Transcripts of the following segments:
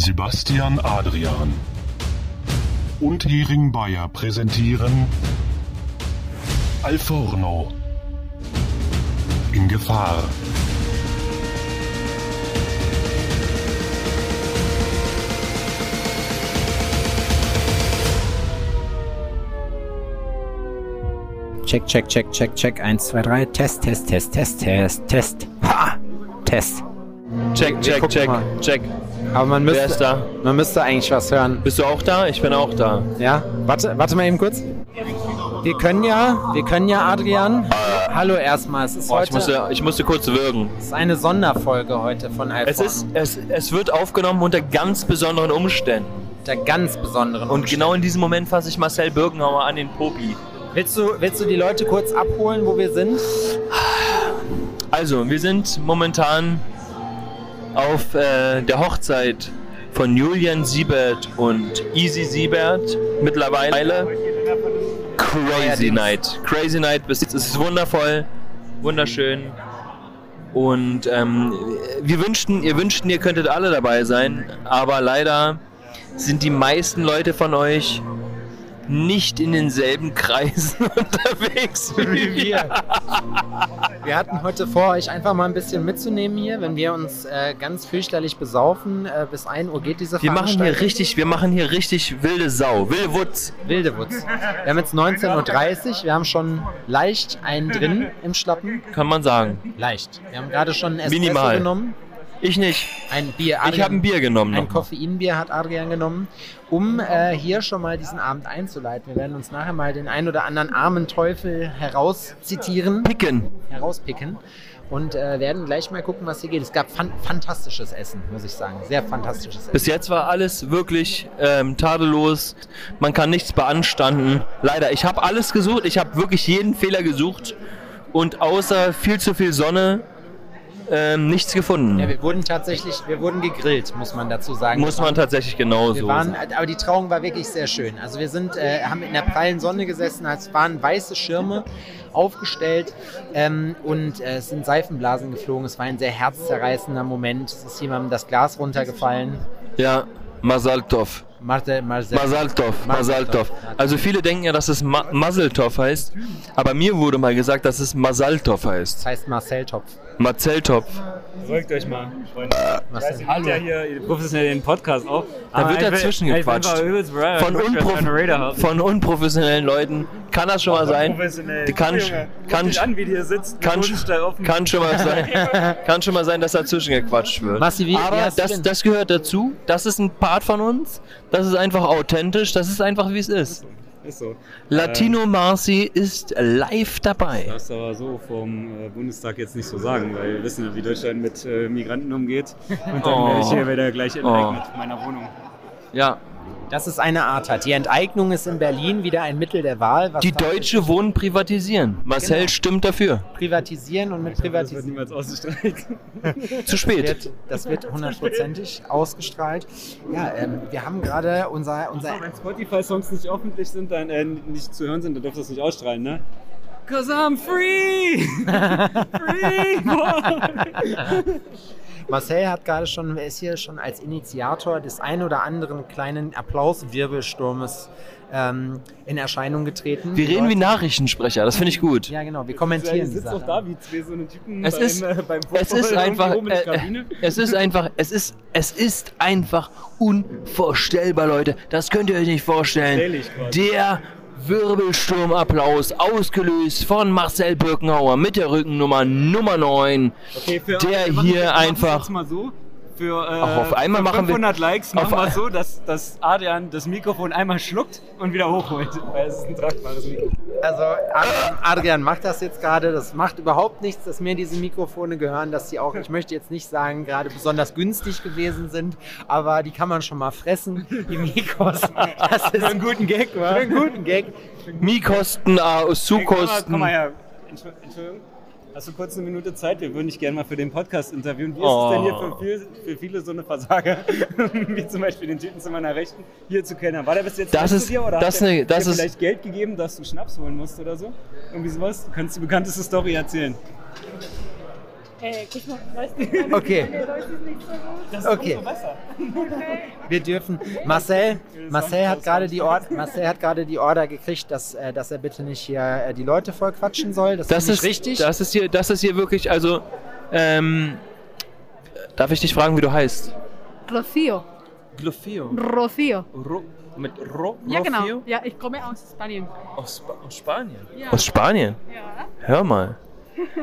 Sebastian Adrian und Hering Bayer präsentieren Alforno in Gefahr. Check, check, check, check, check. 1, 2, 3. Test, Test, Test, Test, Test, Test. Ha! Test. Check, check, check, check. Aber man Wer müsste, ist da? man müsste eigentlich was hören. Bist du auch da? Ich bin auch da. Ja? Warte, warte mal eben kurz. Wir können ja, wir können ja, Adrian. Hallo erstmal. Es ist Boah, ich, heute musste, ich musste kurz würgen. es ist eine Sonderfolge heute von Alphorn. Es, ist, es, es wird aufgenommen unter ganz besonderen Umständen. der ganz besonderen Und Umstände. genau in diesem Moment fasse ich Marcel Birkenhauer an den Popi. Willst du, willst du die Leute kurz abholen, wo wir sind? Also, wir sind momentan auf äh, der Hochzeit von Julian Siebert und Easy Siebert. Mittlerweile Crazy. Night. Crazy Night bis jetzt. Es ist wundervoll, wunderschön. Und ähm, wir wünschten, ihr wünschten, ihr könntet alle dabei sein, aber leider sind die meisten Leute von euch nicht in denselben Kreisen unterwegs wie wir. Wir hatten heute vor, euch einfach mal ein bisschen mitzunehmen hier, wenn wir uns äh, ganz fürchterlich besaufen. Äh, bis 1 Uhr geht diese Wir machen hier richtig, wir machen hier richtig wilde Sau, wilde Wutz. Wildewutz. Wir haben jetzt 19.30 Uhr, wir haben schon leicht einen drin im Schlappen. Kann man sagen. Leicht. Wir haben gerade schon ein Espresso Minimal. genommen. Ich nicht. Ein Bier. Ich habe ein Bier genommen. Ein. Koffeinbier hat Adrian genommen, um äh, hier schon mal diesen Abend einzuleiten. Wir werden uns nachher mal den ein oder anderen armen Teufel herauszitieren, Picken. herauspicken und äh, werden gleich mal gucken, was hier geht. Es gab fan fantastisches Essen, muss ich sagen. Sehr fantastisches Essen. Bis jetzt war alles wirklich ähm, tadellos. Man kann nichts beanstanden. Leider, ich habe alles gesucht. Ich habe wirklich jeden Fehler gesucht. Und außer viel zu viel Sonne ähm, nichts gefunden. Ja, wir wurden tatsächlich, wir wurden gegrillt, muss man dazu sagen. Muss man tatsächlich genauso waren, sagen. aber die Trauung war wirklich sehr schön. Also wir sind, äh, haben in der prallen Sonne gesessen, es waren weiße Schirme aufgestellt ähm, und äh, es sind Seifenblasen geflogen. Es war ein sehr herzzerreißender Moment. Es ist jemandem das Glas runtergefallen. Ja, Masaltov. Masaltov, Masaltov. Also viele denken ja, dass es Ma Maseltov heißt. Aber mir wurde mal gesagt, dass es Masaltov heißt. das heißt Marcel Topf. Marzeltopf. Beruhigt euch mal, Freunde. Marcel. Hallo. Ja hier professionell den Podcast auf. Da wird dazwischen gequatscht. Von, unpro von unprofessionellen Leuten kann das schon mal sein. Professionell. Kann, kann, dich an, wie die hier sitzt. kann, Hosenstall offen. kann, schon mal sein, kann schon mal sein, dass dazwischen gequatscht wird. Massi, wie- wie Aber du das, denn- das gehört dazu. Das ist ein Part von uns. Das ist einfach authentisch. Das ist einfach, wie es ist. Ist so. Latino Marci ist live dabei. Das darfst du aber so vom äh, Bundestag jetzt nicht so sagen, weil wir wissen ja, wie Deutschland mit äh, Migranten umgeht. Und dann Oh. werde ich hier wieder gleich enteignet, Oh. meiner Wohnung. Ja. Das ist eine Art hat. Die Enteignung ist in Berlin wieder ein Mittel der Wahl. Was Die Deutsche Wohnen privatisieren. Marcel Genau. stimmt dafür. privatisieren und mit Das wird privatisieren. niemals ausgestrahlt. Zu spät. das wird hundertprozentig ausgestrahlt. Ja, ähm, wir haben gerade unser, unser Wenn Spotify-Songs nicht öffentlich sind, dann äh, nicht zu hören sind, dann dürft ihr das nicht ausstrahlen, ne? Cause I'm free! free! Marcel hat gerade schon, er ist hier schon als Initiator des ein oder anderen kleinen Applauswirbelsturmes ähm, in Erscheinung getreten. Wir reden wie Nachrichtensprecher. Das finde ich gut. Ja, genau, wir kommentieren die sitzt Sache. doch da wie zwei so eine Typen Es beim, ist, äh, beim es ist einfach, äh, Kabine. es ist einfach, es ist, es ist einfach unvorstellbar, Leute. Das könnt ihr euch nicht vorstellen. Der Wirbelsturmapplaus, ausgelöst von Marcel Birkenhauer mit der Rückennummer Nummer 9. Okay, für, der hier einfach- so. Für, äh, Ach, auf einmal für machen wir- 500 Likes machen auf- wir so, dass, dass Adrian das Mikrofon einmal schluckt und wieder hochholt. Weil es ist ein tragbares Mikrofon. Also Adrian, Adrian macht das jetzt gerade, das macht überhaupt nichts, dass mir diese Mikrofone gehören, dass die auch, ich möchte jetzt nicht sagen, gerade besonders günstig gewesen sind, aber die kann man schon mal fressen, die Mikros. Das ist einen guten Gag, wa? Für einen guten Gag. Miekosten, äh, Hey, komm, mal, Zukosten. komm mal her. Entschuldigung. Hast du kurz eine Minute Zeit? Wir würden dich gerne mal für den Podcast interviewen. Wie ist Oh. es denn hier für, viel, für viele so eine Versager, wie zum Beispiel den Typen zu meiner Rechten, hier zu kennen? War der bis jetzt Das ist- zu dir oder das hat der ne- das dir ist- vielleicht Geld gegeben, dass du Schnaps holen musst oder so? Irgendwie sowas? Du kannst die bekannteste Story erzählen. Äh, guck mal, weißt du, Okay. ist Okay. besser. Wir dürfen. Marcel, Marcel hat gerade die Order, Marcel hat gerade die Order gekriegt, dass, äh, dass er bitte nicht hier äh, die Leute voll quatschen soll. Das, Das ist ich richtig. Das ist hier, das ist hier wirklich, also, ähm, darf ich dich fragen, wie du heißt? Rocío. Glofio. Rocío. mit Ro Ja, genau. Ja, ich komme aus Spanien. Aus, Spa aus Spanien? Ja. Aus Spanien? Ja. Hör mal.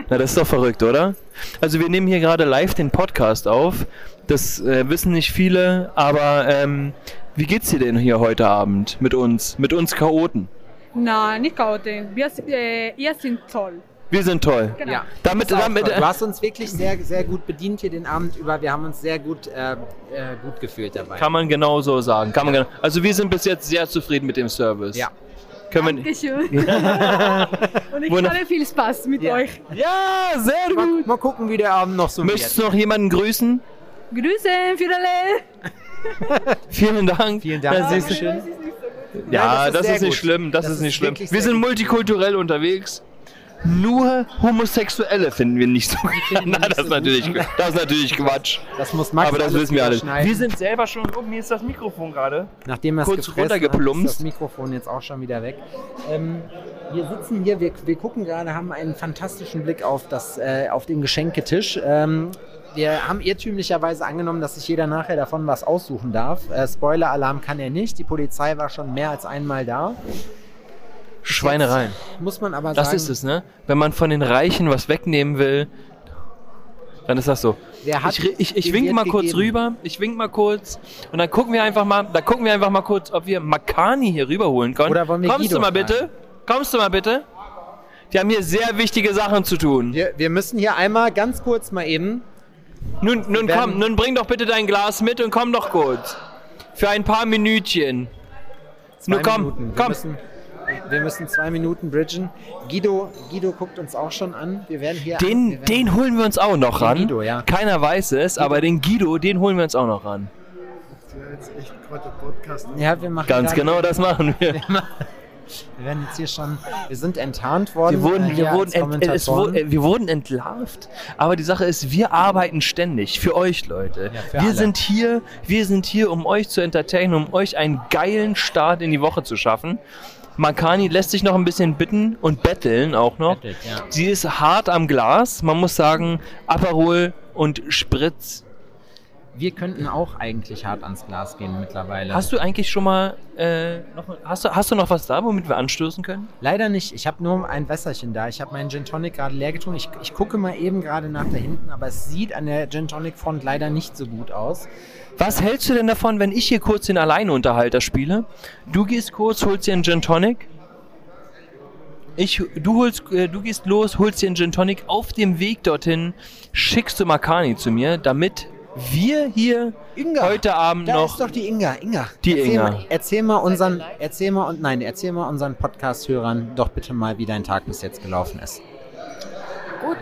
Na, das ist doch verrückt, oder? Also wir nehmen hier gerade live den Podcast auf. Das äh, wissen nicht viele, aber ähm, wie geht's dir denn hier heute Abend mit uns, mit uns Chaoten? Nein, nicht Chaoten. Wir, sind- äh, ihr sind toll. Wir sind toll. Genau. ja. Damit, damit, toll. du hast uns wirklich sehr, sehr gut bedient hier den Abend über. Wir haben uns sehr gut, äh, äh, gut gefühlt dabei. kann man genau so sagen. Kann man genau, also wir sind bis jetzt sehr zufrieden mit dem Service. Ja. Können wir, Dankeschön. Und ich Wunder- hatte viel Spaß mit Ja. euch. ja, sehr mal, gut. mal gucken, wie der Abend noch so Möchtest wird. du noch jemanden grüßen? Grüße, für alle. Vielen Dank. Vielen Dank. Das ist, Dankeschön. ja, das ist das sehr ist nicht gut. schlimm. Das, Das ist nicht schlimm. wirklich Wir sehr sind gut. multikulturell unterwegs. Nur Homosexuelle finden wir nicht so. wir Nein, das, ist so natürlich, gut. das ist natürlich Quatsch. Das muss Max Aber das wissen wir alle. Wir sind selber schon. Oh, mir ist das Mikrofon gerade. Nachdem er es kurz hat, runtergeplumpst. ist das Mikrofon jetzt auch schon wieder weg. Ähm, wir sitzen hier, wir, wir gucken gerade, haben einen fantastischen Blick auf, das, äh, auf den Geschenketisch. Ähm, wir haben irrtümlicherweise angenommen, dass sich jeder nachher davon was aussuchen darf. Äh, Spoiler-Alarm kann er nicht. Die Polizei war schon mehr als einmal da. Schweinereien. Muss man aber Das sagen, ist es, ne? Wenn man von den Reichen was wegnehmen will, dann ist das so. Ich, ich, ich wink mal kurz gegeben. rüber, ich wink mal kurz und dann gucken wir einfach mal, da gucken wir einfach mal kurz, ob wir Makani hier rüberholen können. Oder wollen wir Kommst Guido du mal fragen? bitte? Kommst du mal bitte? Wir haben hier sehr wichtige Sachen zu tun. Wir, wir müssen hier einmal ganz kurz mal eben. Nun, nun komm, nun bring doch bitte dein Glas mit und komm doch kurz. Für ein paar Minütchen. Zwei Nur komm, Minuten. Komm. Wir müssen zwei Minuten bridgen. Guido, Guido guckt uns auch schon an. Wir werden hier. Den, werden, den holen wir uns auch noch ran. Guido, ja. Keiner weiß es, aber den Guido, den holen wir uns auch noch ran. Ja, jetzt echt gerade Podcast. Ja, wir machen Ganz genau das machen wir. Wir werden jetzt hier schon. Wir sind enttarnt worden. Wir wurden, äh, wir, wurden ent, es, wurde- äh, wir wurden entlarvt, aber die Sache ist, wir arbeiten ständig für euch, Leute. Ja, für wir alle. sind hier, wir sind hier, um euch zu entertainen, um euch einen geilen Start in die Woche zu schaffen. Makani lässt sich noch ein bisschen bitten und betteln auch noch. Bettelt, ja. Sie ist hart am Glas. Man muss sagen, Aperol und Spritz. Wir könnten auch eigentlich hart ans Glas gehen mittlerweile. Hast du eigentlich schon mal, äh, noch, hast, du, hast du noch was da, womit wir anstoßen können? Leider nicht. Ich habe nur ein Wässerchen da. Ich habe meinen Gin Tonic gerade leer getrunken. Ich, ich gucke mal eben gerade nach da hinten, aber es sieht an der Gin Tonic Front leider nicht so gut aus. Was hältst du denn davon, wenn ich hier kurz den Alleinunterhalter spiele? Du gehst kurz, holst dir einen Gin Tonic. Ich, du, holst, äh, du gehst los, holst dir einen Gin Tonic. Auf dem Weg dorthin schickst du Makani zu mir, damit wir hier Inga, heute Abend Da noch. ist doch die Inga. Inga. Die erzähl Inga. Mal, erzähl mal unseren, erzähl mal und nein, erzähl mal unseren Podcast-Hörern doch bitte mal, wie dein Tag bis jetzt gelaufen ist. Gut.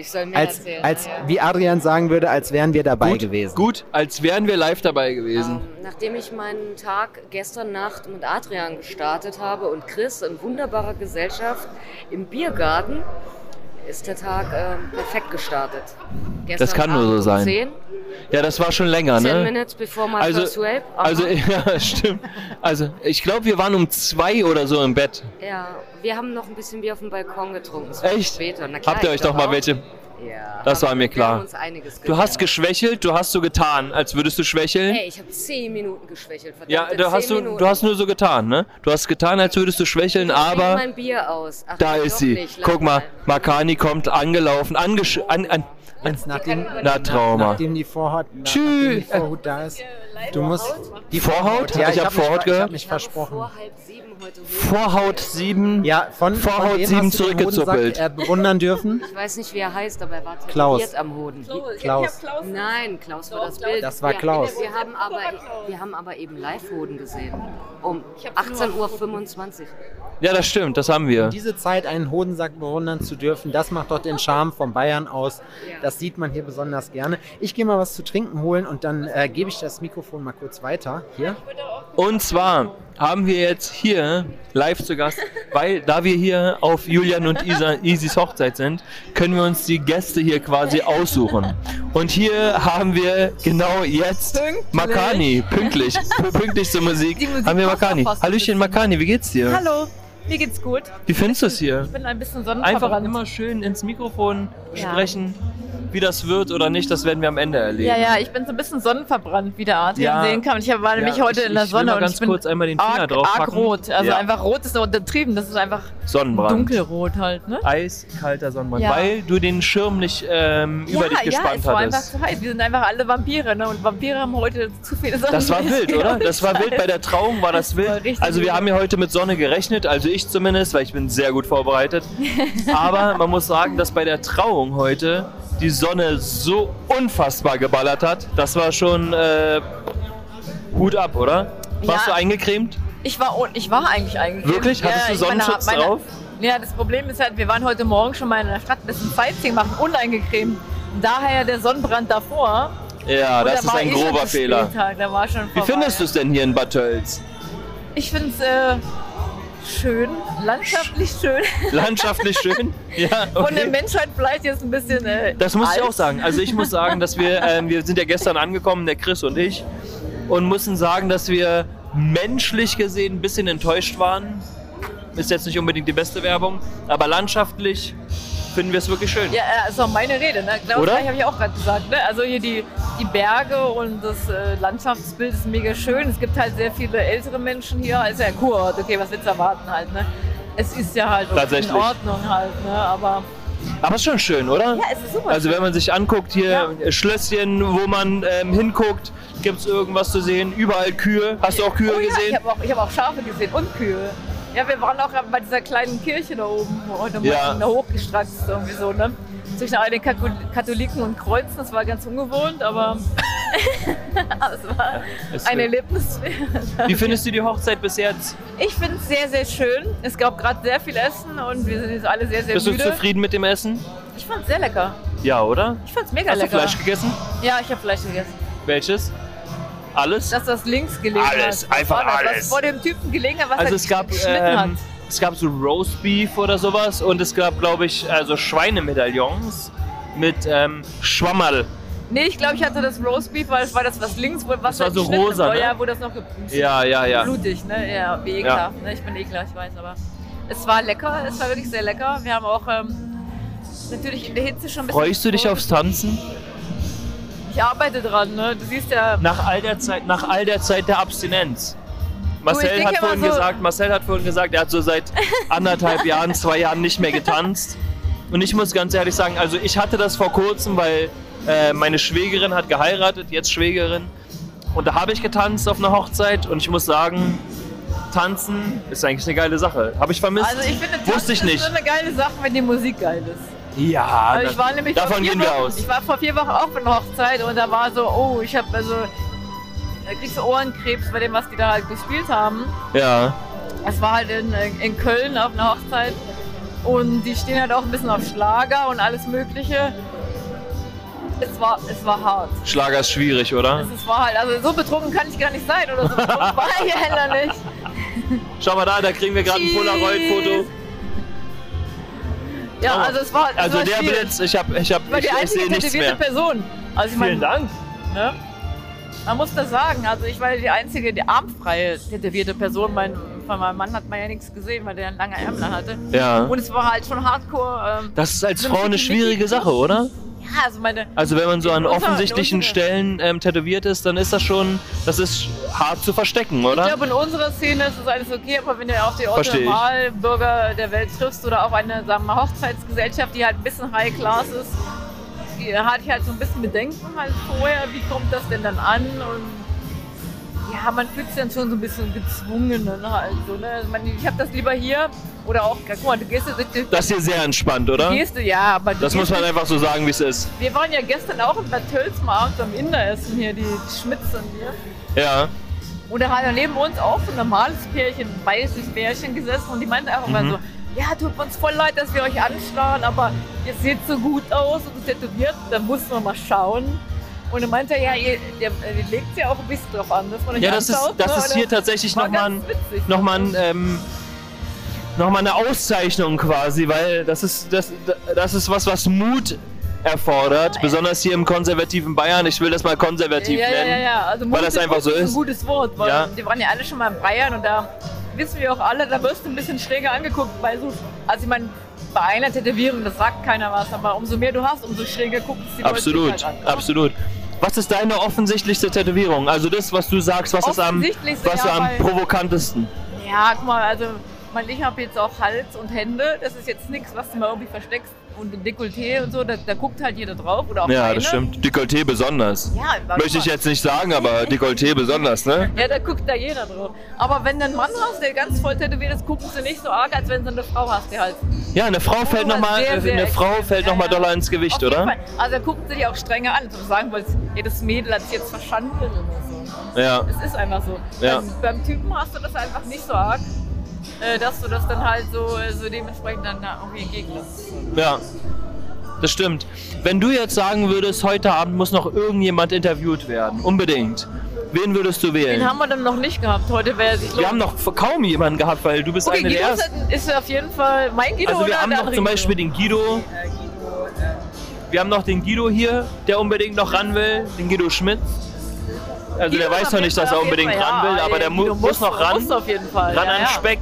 Ich soll mehr Als, erzählen. als, ja. wie Adrian sagen würde, als wären wir dabei gut, gewesen. gut, als wären wir live dabei gewesen. Ähm, nachdem ich meinen Tag gestern Nacht mit Adrian gestartet habe und Chris in wunderbarer Gesellschaft im Biergarten, ist der Tag ähm, perfekt gestartet. Gestern Das kann nur so sein. 10, Ja, das war schon länger, 10 ne? Minutes before my Also, first. Aha. also, ja, stimmt. Also, ich glaube, wir waren um zwei oder so im Bett. ja, wir haben noch ein bisschen Bier auf dem Balkon getrunken. Echt? Später. Na klar, Habt ihr euch doch mal auch. welche? Ja, Das war mir klar. Du hast geschwächelt, du hast so getan, als würdest du schwächeln. Hey, ich habe 10 Minuten geschwächelt. Ja, verdammte du hast, 10 du, du hast nur so getan, ne? Du hast getan, als würdest du schwächeln, Ich aber mein Bier aus. Ach, da ist sie. Nicht. Guck mal, Makani kommt angelaufen, angesch an, an, an, Jetzt, nachdem, Na, Trauma. nachdem die Vorhaut, na, Tschüss. nachdem die Vorhut da ist, du musst die Vorhaut? Ja, Ich ich hab habe Vorhaut ich gehört. hab mich versprochen. Vor halb. Vorhaut 7. Ja, von, Vorhaut von dem sieben hast du den zurückgezuppelt. Hodensack, äh, bewundern dürfen. Ich weiß nicht, wie er heißt, aber er war Klaus. am Hoden. Klaus. Nein, Klaus war das Bild. Das war wir, Klaus. Wir haben aber, wir haben aber eben Live-Hoden gesehen. Um 18.25 Uhr. Ja, das stimmt, das haben wir. Diese Zeit, einen Hodensack bewundern zu dürfen, das macht doch den Charme von Bayern aus. Das sieht man hier besonders gerne. Ich gehe mal was zu trinken holen und dann äh, gebe ich das Mikrofon mal kurz weiter. Hier. Und zwar haben wir jetzt hier live zu Gast, weil da wir hier auf Julian und Isa, Isis Hochzeit sind, können wir uns die Gäste hier quasi aussuchen. Und hier haben wir genau jetzt Pünktlich. Makani, pünktlich, pünktlich zur Musik, Musik haben wir Makani. Hallöchen. Makani, wie geht's dir? Hallo, mir geht's gut. Wie findest du es hier? Ich bin ein bisschen Einfach sonnenverbrannt. immer schön ins Mikrofon Ja. sprechen. Wie das wird oder nicht, das werden wir am Ende erleben. Ja, ja, ich bin so ein bisschen sonnenverbrannt, wie der Adrian Ja. sehen kann. Ich war nämlich Ja, heute ich- in der ich will Sonne mal und ganz ich bin kurz einmal den Finger arg, draufpacken. arg rot. Also Ja. einfach rot ist untertrieben. Das ist einfach Sonnenbrand. dunkelrot halt, ne? Eiskalter Sonnenbrand, Ja. weil du den Schirm nicht ähm, über ja, dich ja, gespannt es war einfach hattest. zu heiß. Wir sind einfach alle Vampire, ne? Und Vampire haben heute zu viele Sonne. Das war wild, oder? Das war wild. Bei der Trauung war das Das war wild. richtig Also wir haben ja heute mit Sonne gerechnet, also ich zumindest, weil ich bin sehr gut vorbereitet. Aber man muss sagen, dass bei der Trauung heute die Sonne so unfassbar geballert hat. Das war schon äh, Hut ab, oder? Warst Ja. du eingecremt? Ich war, ich war eigentlich eigentlich. Wirklich? Hattest du Sonnenschutz drauf? Ja, das Problem ist halt, wir waren heute Morgen schon mal in der Stadt ein bisschen Sightseeing machen, uneingecremt. Daher der Sonnenbrand davor. Ja, Und das da ist ein grober Fehler. Halt. Da war schon Wie findest du es denn hier in Bad Tölz? Ich finde es äh, schön, landschaftlich schön. Landschaftlich schön? Ja, Von okay. der Menschheit vielleicht jetzt ein bisschen. Äh, Das muss ich alt. auch sagen. Also ich muss sagen, dass wir, ähm, wir sind ja gestern angekommen, der Chris und ich, und müssen sagen, dass wir menschlich gesehen ein bisschen enttäuscht waren. Ist jetzt nicht unbedingt die beste Werbung, aber landschaftlich finden wir es wirklich schön. Ja, äh, ist auch meine Rede, ne? Genau Oder? das habe ich auch gerade gesagt. Ne? Also hier die, die Berge und das äh, Landschaftsbild ist mega schön. Es gibt halt sehr viele ältere Menschen hier. Ist ja ein Kurort, okay, was willst du erwarten halt, ne? Es ist ja halt in Ordnung halt, ne? Aber Aber ist schon schön, oder? ja, es ist super. Also wenn man sich anguckt, hier Ja. Schlösschen, wo man ähm, hinguckt, gibt es irgendwas zu sehen. Überall Kühe. Hast du auch Kühe oh, ja, Ich gesehen? habe auch, ich hab auch Schafe gesehen und Kühe. Ja, wir waren auch bei dieser kleinen Kirche da oben, heute Ja. Da hochgestratzt irgendwie so, ne? Zwischen all den Katholiken und Kreuzen, das war ganz ungewohnt, aber es war Es ein Erlebnis. Wie findest du die Hochzeit bis jetzt? Ich finde es sehr, sehr schön. Es gab gerade sehr viel Essen und wir sind jetzt alle sehr, sehr Bist du müde. zufrieden mit dem Essen? Ich fand es sehr lecker. Ja, oder? Ich fand es mega Hast lecker. du Fleisch gegessen? Ja, ich habe Fleisch gegessen. Welches? Alles? Dass das links gelegen Alles, hat. Einfach war das? alles. Vor dem Typen gelegen hat, was Also er es gab, geschnitten hat. ähm, es gab so Roastbeef oder sowas und es gab, glaube ich, also Schweinemedaillons mit ähm, Schwammerl. Nee, ich glaube, ich hatte das Roastbeef, weil es war das, was links, wo, was Das war halt so rosa, war, ne? Ja, wo das noch Ja, ja, ja. blutig, ne? Ja, wie ekelhaft. Ne? Ich bin ekelhaft, ich weiß, aber es war lecker, es war wirklich sehr lecker. Wir haben auch ähm, natürlich in der Hitze schon ein bisschen... Freust du dich aufs Tanzen? Ich arbeite dran, ne? Du siehst ja... Nach all der Zeit, nach all der Zeit der Abstinenz. Marcel hat vorhin so- gesagt, Marcel hat vorhin gesagt, er hat so seit anderthalb Jahren, zwei Jahren nicht mehr getanzt. Und ich muss ganz ehrlich sagen, also ich hatte das vor kurzem, weil äh, meine Schwägerin hat geheiratet, jetzt Schwägerin. Und da habe ich getanzt auf einer Hochzeit und ich muss sagen, tanzen ist eigentlich eine geile Sache. Habe ich vermisst? Also ich finde, Wusste Tanzen ich nicht. ist so eine geile Sache, wenn die Musik geil ist. Ja, Also ich war nämlich vor davon vier gehen wir Wochen, aus. Ich war vor vier Wochen auch bei einer Hochzeit und da war so, oh, ich habe also, da kriegst du Ohrenkrebs bei dem, was die da halt gespielt haben. Ja. Es war halt in, in Köln auf einer Hochzeit und die stehen halt auch ein bisschen auf Schlager und alles Mögliche. Es war, es war hart. Schlager ist schwierig, oder? Es war halt, also so betrunken kann ich gar nicht sein oder so betrunken war ich ja nicht. Schau mal da, da kriegen wir gerade ein. Polaroid-Foto. Ja, also es war, es Also war der schwierig. Blitz, ich habe, ich habe, Ich war ich, die ich einzige sehe nichts tätowierte mehr. Person. Also ich Vielen Dank. Ne? Man muss das sagen, also ich war die einzige, die armfreie tätowierte Person. Mein, von meinem Mann hat man ja nichts gesehen, weil der lange Ärmel hatte. Ja. Und es war halt schon hardcore. Ähm, Das ist als so Frau eine schwierige Sache, oder? Ja, also meine. Also wenn man so an offensichtlichen in unserer- Stellen ähm, tätowiert ist, dann ist das schon, das ist hart zu verstecken, Ich oder? glaube, in unserer Szene ist es alles okay, aber wenn du auf die ich. Normalbürger der Welt triffst oder auf eine sagen wir, Hochzeitsgesellschaft, die halt ein bisschen High Class ist, die hatte ich halt so ein bisschen Bedenken halt vorher, wie kommt das denn dann an und ja, man fühlt sich dann schon so ein bisschen gezwungen ne, halt so, ne? Also man, ich habe das lieber hier oder auch, guck mal, du gehst ja durch die Das hier sehr entspannt, oder? Gehst du, ja, aber Das muss man einfach so sagen, wie es ist. Wir waren ja gestern auch in Bad Tölz mal abends am Inder essen hier, die Schmitzen hier. Ja. Und da hat neben uns auch so ein normales Pärchen, ein weißes Pärchen gesessen und die meinte einfach mal Mhm. so, ja, tut uns voll leid, dass wir euch anstarren, aber ihr seht so gut aus und tätowiert, da muss man mal schauen. Und dann meinte er, ja, ihr, der, der legt ja auch ein bisschen drauf an, dass man Ja, das ist, das ne? ist hier tatsächlich nochmal ein, noch mal ein, ähm, noch mal eine Auszeichnung quasi, weil das ist, das, das ist was, was Mut erfordert, besonders hier im konservativen Bayern. Ich will das mal konservativ ja, ja, nennen. ja, ja. Also weil Mut das ist- einfach so Mut ist. ein gutes Wort, weil Ja. die waren ja alle schon mal in Bayern und da wissen wir auch alle, da wirst du ein bisschen schräger angeguckt, weil so, also ich meine, bei einer Tätowierung, das sagt keiner was, aber umso mehr du hast, umso schräger gucken es die Absolut, Leute halt an. absolut. Was ist deine offensichtlichste Tätowierung? Also das, was du sagst, was ist am, was ja, am provokantesten? Ja, guck mal, also mein, ich habe jetzt auch Hals und Hände, das ist jetzt nichts, was du mal irgendwie versteckst und Dekolleté und so, da, da guckt halt jeder drauf oder auch Ja, keine. das stimmt. Dekolleté besonders. Ja, Möchte ich jetzt nicht sagen, aber Dekolleté besonders, ne? Ja, da guckt da jeder drauf. Aber wenn du einen Mann hast, der ganz voll tätowiert ist, gucken sie nicht so arg, als wenn du eine Frau hast, die halt. Ja, eine Frau fällt nochmal sehr, sehr eine Frau extrem. fällt noch mal doller ins Gewicht, oder? Fall. Also gucken sie dich auch strenger an. Du sagen wolltest, jedes Mädel hat sich jetzt verstanden oder so. Ja. Es ist einfach so. Ja. Beim, beim Typen hast du das einfach nicht so arg, dass du das dann halt so, äh, so dementsprechend dann irgendwie entgegenlässt. Ja. Das stimmt. Wenn du jetzt sagen würdest, heute Abend muss noch irgendjemand interviewt werden, unbedingt. Wen würdest du wählen? Den haben wir dann noch nicht gehabt. Heute wäre sich wir haben noch kaum jemanden gehabt, weil du bist Okay, eine der Guido ist, ersten. ist auf jeden Fall mein Guido Also wir oder haben der noch zum Guido? Beispiel den Guido. Wir haben noch den Guido hier, der unbedingt noch ran will, den Guido Schmidt. Also Guido der weiß noch nicht, dass er unbedingt Fall, ran will, ja, aber der mu Guido muss noch ran. Muss auf jeden Fall. Ran ja, an ja. Speck.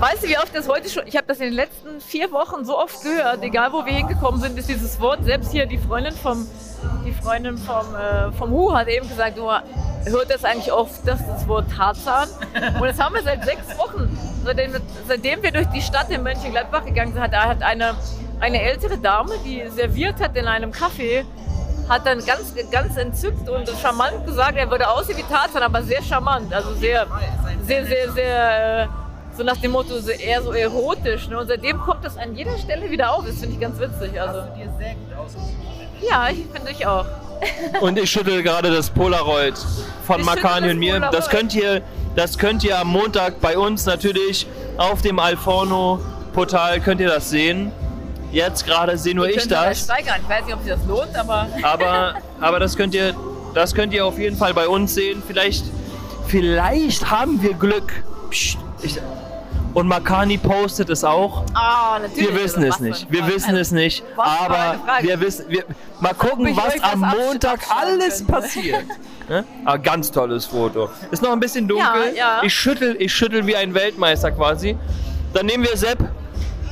Weißt du, wie oft das heute schon, ich habe das in den letzten vier Wochen so oft gehört, egal wo wir hingekommen sind, ist dieses Wort, selbst hier die Freundin vom, die Freundin vom, äh, vom Hu hat eben gesagt, du hört das eigentlich oft, das, das Wort Tarzan. Und das haben wir seit sechs Wochen. Seitdem, seitdem wir durch die Stadt in Mönchengladbach gegangen sind, hat, hat eine, eine ältere Dame, die serviert hat in einem Café, hat dann ganz, ganz entzückt und charmant gesagt, er würde aussehen wie Tarzan, aber sehr charmant, also sehr, sehr, sehr, sehr, äh, so nach dem Motto, so eher so erotisch. Ne? Und seitdem kommt das an jeder Stelle wieder auf. Das finde ich ganz witzig. Also, dir sehr gut ausgesucht. ja, ich finde ich auch. Und ich schüttel gerade das Polaroid von Ich Makani und mir. das Das könnt ihr, das könnt ihr am Montag bei uns natürlich auf dem Alforno-Portal könnt ihr das sehen. Jetzt gerade sehe nur ich ja das. Steigern. Ich weiß nicht, ob sich das lohnt, aber Aber, aber das könnt ihr, das könnt ihr auf jeden Fall bei uns sehen. Vielleicht, vielleicht haben wir Glück. Psst, ich, und Makani postet es auch. ah, natürlich. Wir wissen es nicht. Wir wissen es nicht. Aber wir wissen, wir, mal gucken, was am Montag alles passiert. Ne? Ah, ganz tolles Foto. Ist noch ein bisschen dunkel. Ja, ja. Ich schüttel, ich schüttel wie ein Weltmeister quasi. Dann nehmen wir Sepp.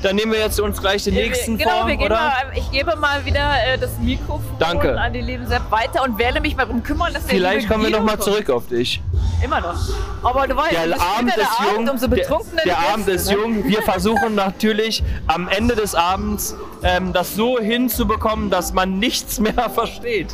Dann nehmen wir jetzt uns gleich den nächsten genau, vor, wir gehen oder? Mal, ich gebe mal wieder äh, das Mikrofon Danke. an die lieben Sepp weiter und werde mich mal darum kümmern, dass der Vielleicht kommen wir Guido noch mal kommt. zurück auf dich. Immer noch. Aber du weißt, Der Abend ist der jung. Abend, umso der betrunkener der die Abend ist ne? jung. Wir versuchen natürlich am Ende des Abends ähm, das so hinzubekommen, dass man nichts mehr versteht.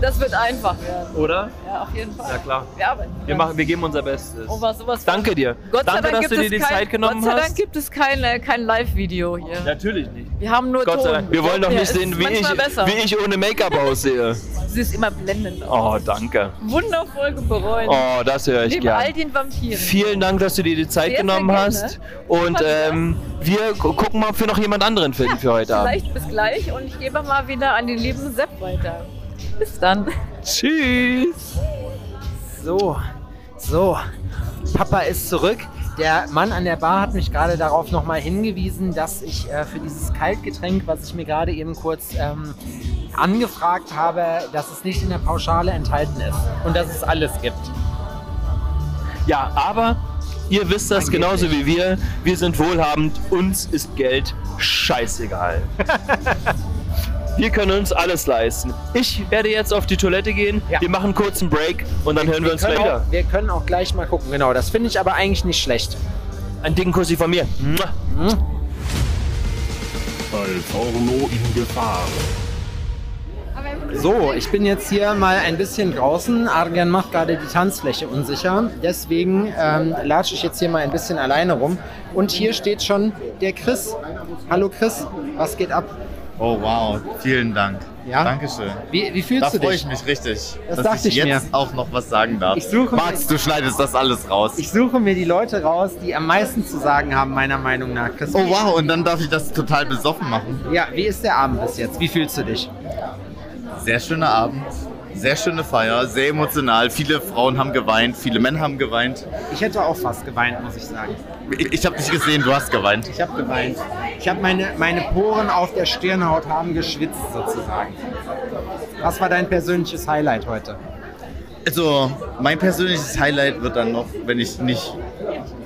Das wird einfach werden. Oder? Ja, auf jeden Fall. Ja klar. Wir arbeiten. Wir, machen, wir geben unser Bestes. Oh, was, von- Danke dir. Gott sei Danke, Dank dass du dir die kein, Zeit genommen Gott sei Dank hast. gibt es kein, kein Live-Video hier. Natürlich nicht. Wir haben nur Gott sei Ton. Dank. Wir wollen doch Ja, nicht sehen, wie ich, besser. wie ich ohne Make-up aussehe. Sie ist immer blendend. aus. Oh, danke. Wundervoll bereut. Oh, das höre ich Neben gern. all den Vampiren. Vielen Dank, dass du dir die Zeit Sehr, sehr genommen gerne. hast. Und ähm, wir gu- gucken mal, ob wir noch jemand anderen finden für heute Abend. Vielleicht bis gleich und ich gebe mal wieder an den lieben Sepp weiter. Bis dann. Tschüss. So, so. Papa ist zurück. Der Mann an der Bar hat mich gerade darauf nochmal hingewiesen, dass ich äh, für dieses Kaltgetränk, was ich mir gerade eben kurz ähm, angefragt habe, dass es nicht in der Pauschale enthalten ist und dass es alles gibt. Ja, aber ihr wisst das Angeblich. genauso wie wir. Wir sind wohlhabend. Uns ist Geld scheißegal. wir können uns alles leisten. Ich werde jetzt auf die Toilette gehen. Ja. Wir machen kurz einen Break und dann hören wir uns können gleich wieder. auch, wir können auch gleich mal gucken. Genau, das finde ich aber eigentlich nicht schlecht. Einen dicken Kussi von mir. Mua. Alforno in Gefahr. So, ich bin jetzt hier mal ein bisschen draußen. Argan macht gerade die Tanzfläche unsicher. Deswegen ähm, latsche ich jetzt hier mal ein bisschen alleine rum. Und hier steht schon der Chris. Hallo Chris, was geht ab? Oh wow, vielen Dank. Ja? Dankeschön. Wie, wie fühlst Da du freue dich? ich mich richtig, Das dass ich ich jetzt mir. auch noch was sagen darf. Ich suche Max, du schneidest das alles raus. Ich suche mir die Leute raus, die am meisten zu sagen haben, meiner Meinung nach. Chris, oh wow, und dann darf ich das total besoffen machen. Ja, wie ist der Abend bis jetzt? Wie fühlst du dich? Sehr schöner Abend, sehr schöne Feier, sehr emotional. Viele Frauen haben geweint, viele Männer haben geweint. Ich hätte auch fast geweint, muss ich sagen. Ich, ich habe dich gesehen, du hast geweint. Ich habe geweint. Ich habe meine, meine Poren auf der Stirnhaut haben geschwitzt sozusagen. Was war dein persönliches Highlight heute? Also, mein persönliches Highlight wird dann noch, wenn ich nicht,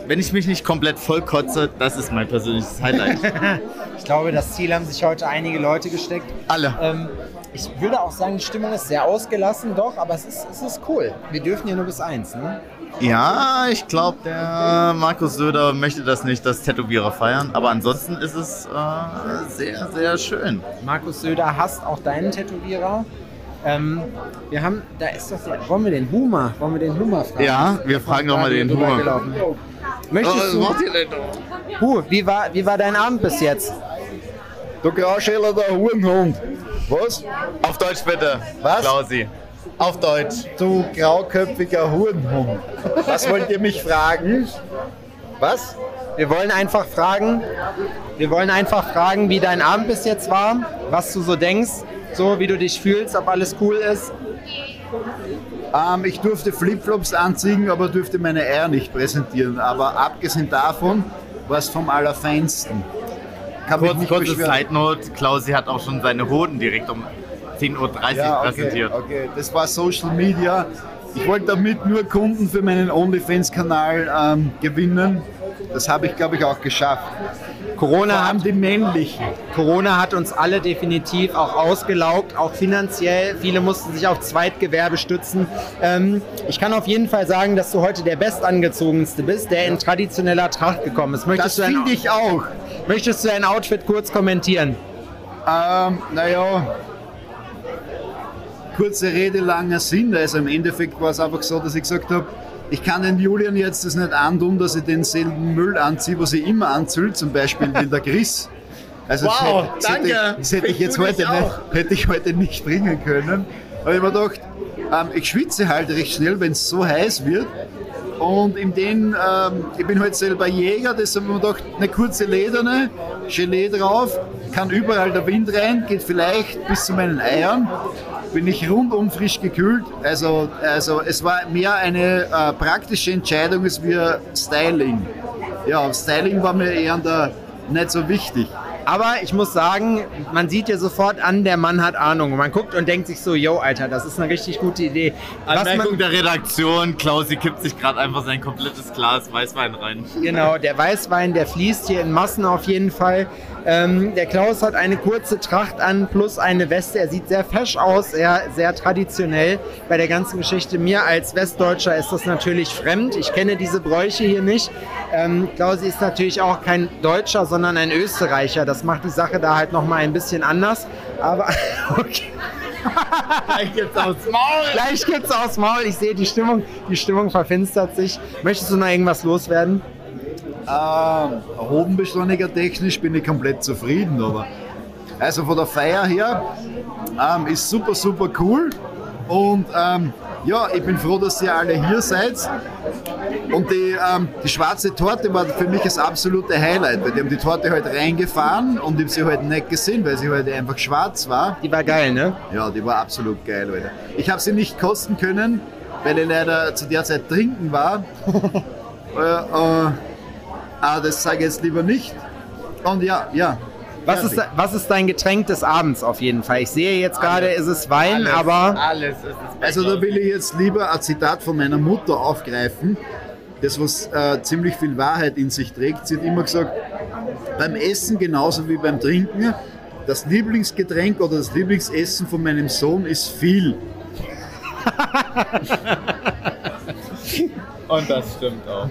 wenn ich mich nicht komplett vollkotze, das ist mein persönliches Highlight. Ich glaube, das Ziel haben sich heute einige Leute gesteckt. Alle. Ähm, ich würde auch sagen, die Stimmung ist sehr ausgelassen, doch, aber es ist, es ist cool. Wir dürfen ja nur bis eins, ne? Ja, ich glaube, der Markus Söder möchte das nicht, das Tätowierer feiern. Aber ansonsten ist es äh, sehr, sehr schön. Markus Söder hasst auch deinen Tätowierer. Ähm, wir haben, da ist doch der, wollen wir den Humor, wollen wir den Humor fragen? Ja, wir fragen doch mal Gerade den hier Humor. rübergelaufen. Oh, Möchtest was du? Hu, wie war, wie war dein Abend bis jetzt? Du Grauscheller, der Hurenhund. Was? Auf Deutsch bitte. Was? Klausi. Auf Deutsch. Du grauköpfiger Hurenhund. Was wollt ihr mich fragen? Was? Wir wollen einfach fragen, wir wollen einfach fragen, wie dein Abend bis jetzt war, was du so denkst, so wie du dich fühlst, ob alles cool ist. Ähm, ich durfte Flipflops anziehen, aber durfte meine Eier nicht präsentieren. Aber abgesehen davon war es vom Allerfeinsten. Kann mich Kurz, nicht kurze. Side Note: Klausi hat auch schon seine Hoden direkt um 10.30 Uhr Ja, okay, präsentiert. okay. Das war Social Media. Ich wollte damit nur Kunden für meinen OnlyFans-Kanal ähm, gewinnen. Das habe ich, glaube ich, auch geschafft. Corona Vor allem hat, die männlichen. Corona hat uns alle definitiv auch ausgelaugt, auch finanziell. Viele mussten sich auf Zweitgewerbe stützen. Ähm, ich kann auf jeden Fall sagen, dass du heute der bestangezogenste bist, der in traditioneller Tracht gekommen ist. Möchtest Das finde ich auch. Möchtest du dein Outfit kurz kommentieren? Ähm, naja, kurze Rede, langer Sinn. Also im Endeffekt war es einfach so, dass ich gesagt habe, ich kann den Julian jetzt das nicht antun, dass ich denselben Müll anziehe, was ich immer anziehe, zum Beispiel wie der Chris. Also das Wow, hätte, das hätte, danke. das hätte ich jetzt heute nicht, hätte ich heute nicht bringen können. Aber ich habe mir gedacht, ähm, ich schwitze halt recht schnell, wenn es so heiß wird. Und in den, ähm, ich bin halt selber Jäger, deshalb habe ich mir gedacht, eine kurze Lederne, Gelee drauf, kann überall der Wind rein, geht vielleicht bis zu meinen Eiern. Bin ich rundum frisch gekühlt. Also, also es war mehr eine äh, praktische Entscheidung als wie Styling. Ja, Styling war mir eher der, nicht so wichtig. Aber ich muss sagen, man sieht ja sofort an, der Mann hat Ahnung. Und man guckt und denkt sich so, yo, Alter, das ist eine richtig gute Idee. Anmerkung man, der Redaktion: Klausi kippt sich gerade einfach sein komplettes Glas Weißwein rein. genau, der Weißwein, der fließt hier in Massen auf jeden Fall. Ähm, der Klaus hat eine kurze Tracht an plus eine Weste. Er sieht sehr fesch aus, sehr, sehr traditionell bei der ganzen Geschichte. Mir als Westdeutscher ist das natürlich fremd. Ich kenne diese Bräuche hier nicht. Ähm, Klausi ist natürlich auch kein Deutscher, sondern ein Österreicher. Das macht die Sache da halt nochmal ein bisschen anders. Aber okay. Gleich gibt's aufs Maul! Gleich gibt's aufs Maul. Ich sehe, die Stimmung, die Stimmung verfinstert sich. Möchtest du noch irgendwas loswerden? Ähm, Hodenbeschleuniger technisch bin ich komplett zufrieden, aber also von der Feier her ähm, ist super, super cool und ähm, ja, ich bin froh, dass ihr alle hier seid und die, ähm, die schwarze Torte war für mich das absolute Highlight, weil die haben die Torte halt reingefahren und ich habe sie halt nicht gesehen, weil sie halt einfach schwarz war. Die war geil, ne? Ja, die war absolut geil, Alter. Ich habe sie nicht kosten können, weil ich leider zu der Zeit trinken war. äh, äh, aber das sage ich jetzt lieber nicht. Und ja, ja. Was ist, was ist dein Getränk des Abends auf jeden Fall? Ich sehe jetzt gerade, ist es Wein, aber Alles ist es. Also da will ich jetzt lieber ein Zitat von meiner Mutter aufgreifen, das was äh, ziemlich viel Wahrheit in sich trägt. Sie hat immer gesagt, beim Essen genauso wie beim Trinken, das Lieblingsgetränk oder das Lieblingsessen von meinem Sohn ist viel. Und das stimmt auch.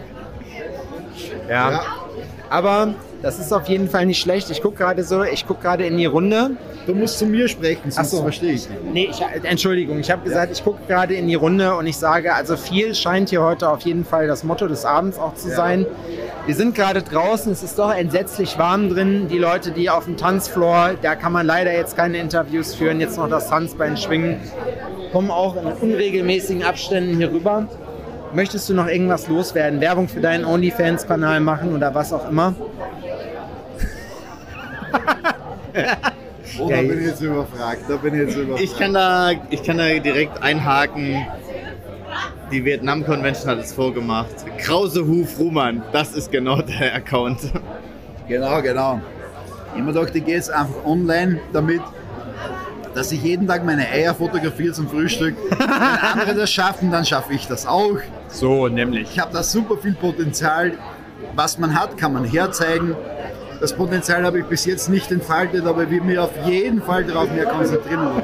Ja. Aber das ist auf jeden Fall nicht schlecht. Ich gucke gerade so, ich gucke gerade in die Runde. Du musst zu mir sprechen, sonst Ach so. verstehe ich nicht. Nee, ich, äh, Entschuldigung, ich habe gesagt, ich gucke gerade in die Runde und ich sage, also viel scheint hier heute auf jeden Fall das Motto des Abends auch zu Ja. sein. Wir sind gerade draußen, es ist doch entsetzlich warm drin. Die Leute, die auf dem Tanzfloor, da kann man leider jetzt keine Interviews führen, jetzt noch das Tanzbein schwingen, kommen auch in unregelmäßigen Abständen hier rüber. Möchtest du noch irgendwas loswerden? Werbung für deinen OnlyFans-Kanal machen oder was auch immer? Oh, da bin ich jetzt überfragt. Da bin ich jetzt überfragt. Ich kann da, ich kann da direkt einhaken. Die Vietnam Convention hat es vorgemacht. Krause Huf Ruhmann, das ist genau der Account. Genau, genau. Mir gedacht, ich gehe jetzt einfach online damit, dass ich jeden Tag meine Eier fotografiere zum Frühstück. Wenn andere das schaffen, dann schaffe ich das auch. So, nämlich. Ich habe da super viel Potenzial. Was man hat, kann man herzeigen. Das Potenzial habe ich bis jetzt nicht entfaltet, aber ich will mich auf jeden Fall darauf mehr konzentrieren.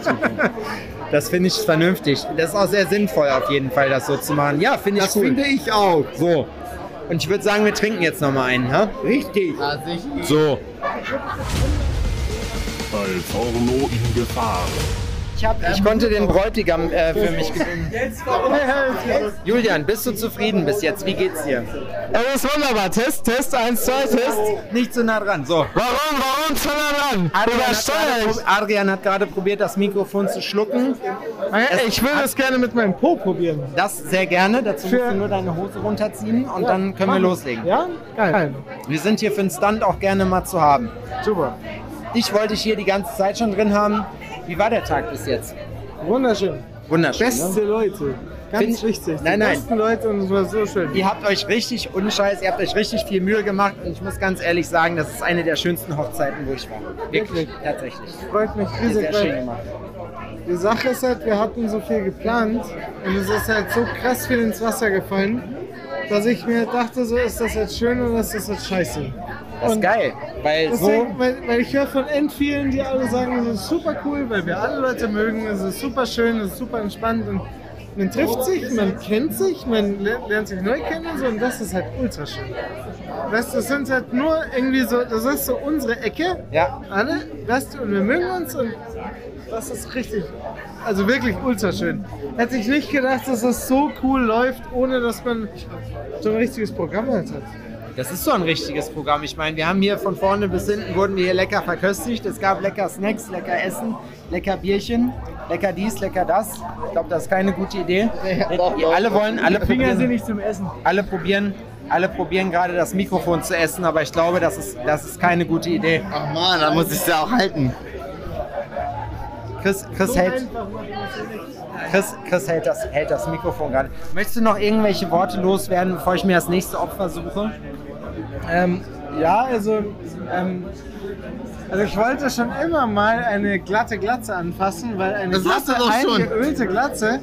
Das finde ich vernünftig. Das ist auch sehr sinnvoll, auf jeden Fall, das so zu machen. Ja, finde ich Das cool. finde ich auch. So. Und ich würde sagen, wir trinken jetzt noch mal einen, ha? Richtig. So. Al Forno in Gefahr. Ich, hab, ich konnte den Bräutigam äh, für mich gewinnen. Julian, bist du zufrieden bis jetzt? Wie geht's dir? Das ist wunderbar. Test, Test, 1, 2, Test. Nicht zu nah dran. So. Warum, warum zu nah dran? Adrian hat, gerade, Adrian hat gerade probiert, das Mikrofon zu schlucken. Ich will das gerne mit meinem Po probieren. Das sehr gerne. Dazu musst Für- du nur deine Hose runterziehen und Ja, dann können wir loslegen. Ja? Geil. Wir sind hier für den Stunt auch gerne mal zu haben. Super. Ich wollte dich hier die ganze Zeit schon drin haben. Wie war der Tag bis jetzt? Wunderschön. Wunderschön. Beste ne? Leute. Ganz Find ich- wichtig. Nein, Die nein. besten Leute und es war so schön. Ihr habt euch richtig, ohne Scheiß, ihr habt euch richtig viel Mühe gemacht und ich muss ganz ehrlich sagen, das ist eine der schönsten Hochzeiten, wo ich war. Wirklich, tatsächlich. Freut mich riesig. Sehr schön gemacht. Die Sache ist halt, wir hatten so viel geplant und es ist halt so krass viel ins Wasser gefallen, dass ich mir dachte, so ist das jetzt schön oder ist das jetzt scheiße. Das ist geil, weil so, Deswegen, weil, weil ich höre von end vielen, die alle sagen, es ist super cool, weil wir alle Leute mögen, es ist super schön, es ist super entspannt und man trifft sich, man kennt sich, man ler- lernt sich neu kennen und so und das ist halt ultra schön. Weißt du, das sind halt nur irgendwie so, das ist so unsere Ecke, ja, alle, weißt du, und wir mögen uns und das ist richtig, also wirklich ultra schön. Hätte ich nicht gedacht, dass das so cool läuft, ohne dass man so ein richtiges Programm halt hat. Das ist so ein richtiges Programm. Ich meine, wir haben hier von vorne bis hinten wurden wir hier lecker verköstigt. Es gab lecker Snacks, lecker Essen, lecker Bierchen, lecker dies, lecker das. Ich glaube, das ist keine gute Idee. Ihr alle wollen, alle Finger sind probieren, nicht zum Essen. alle probieren, alle probieren gerade das Mikrofon zu essen, aber ich glaube, das ist, das ist keine gute Idee. Ach man, da muss ich es ja auch halten. Chris, Chris hält, Chris, Chris hält, das, hält das Mikrofon gerade. Möchtest du noch irgendwelche Worte loswerden, bevor ich mir das nächste Opfer suche? Ähm, ja, also, ähm, also ich wollte schon immer mal eine glatte Glatze anfassen, weil eine Das glatte, eingeölte Glatze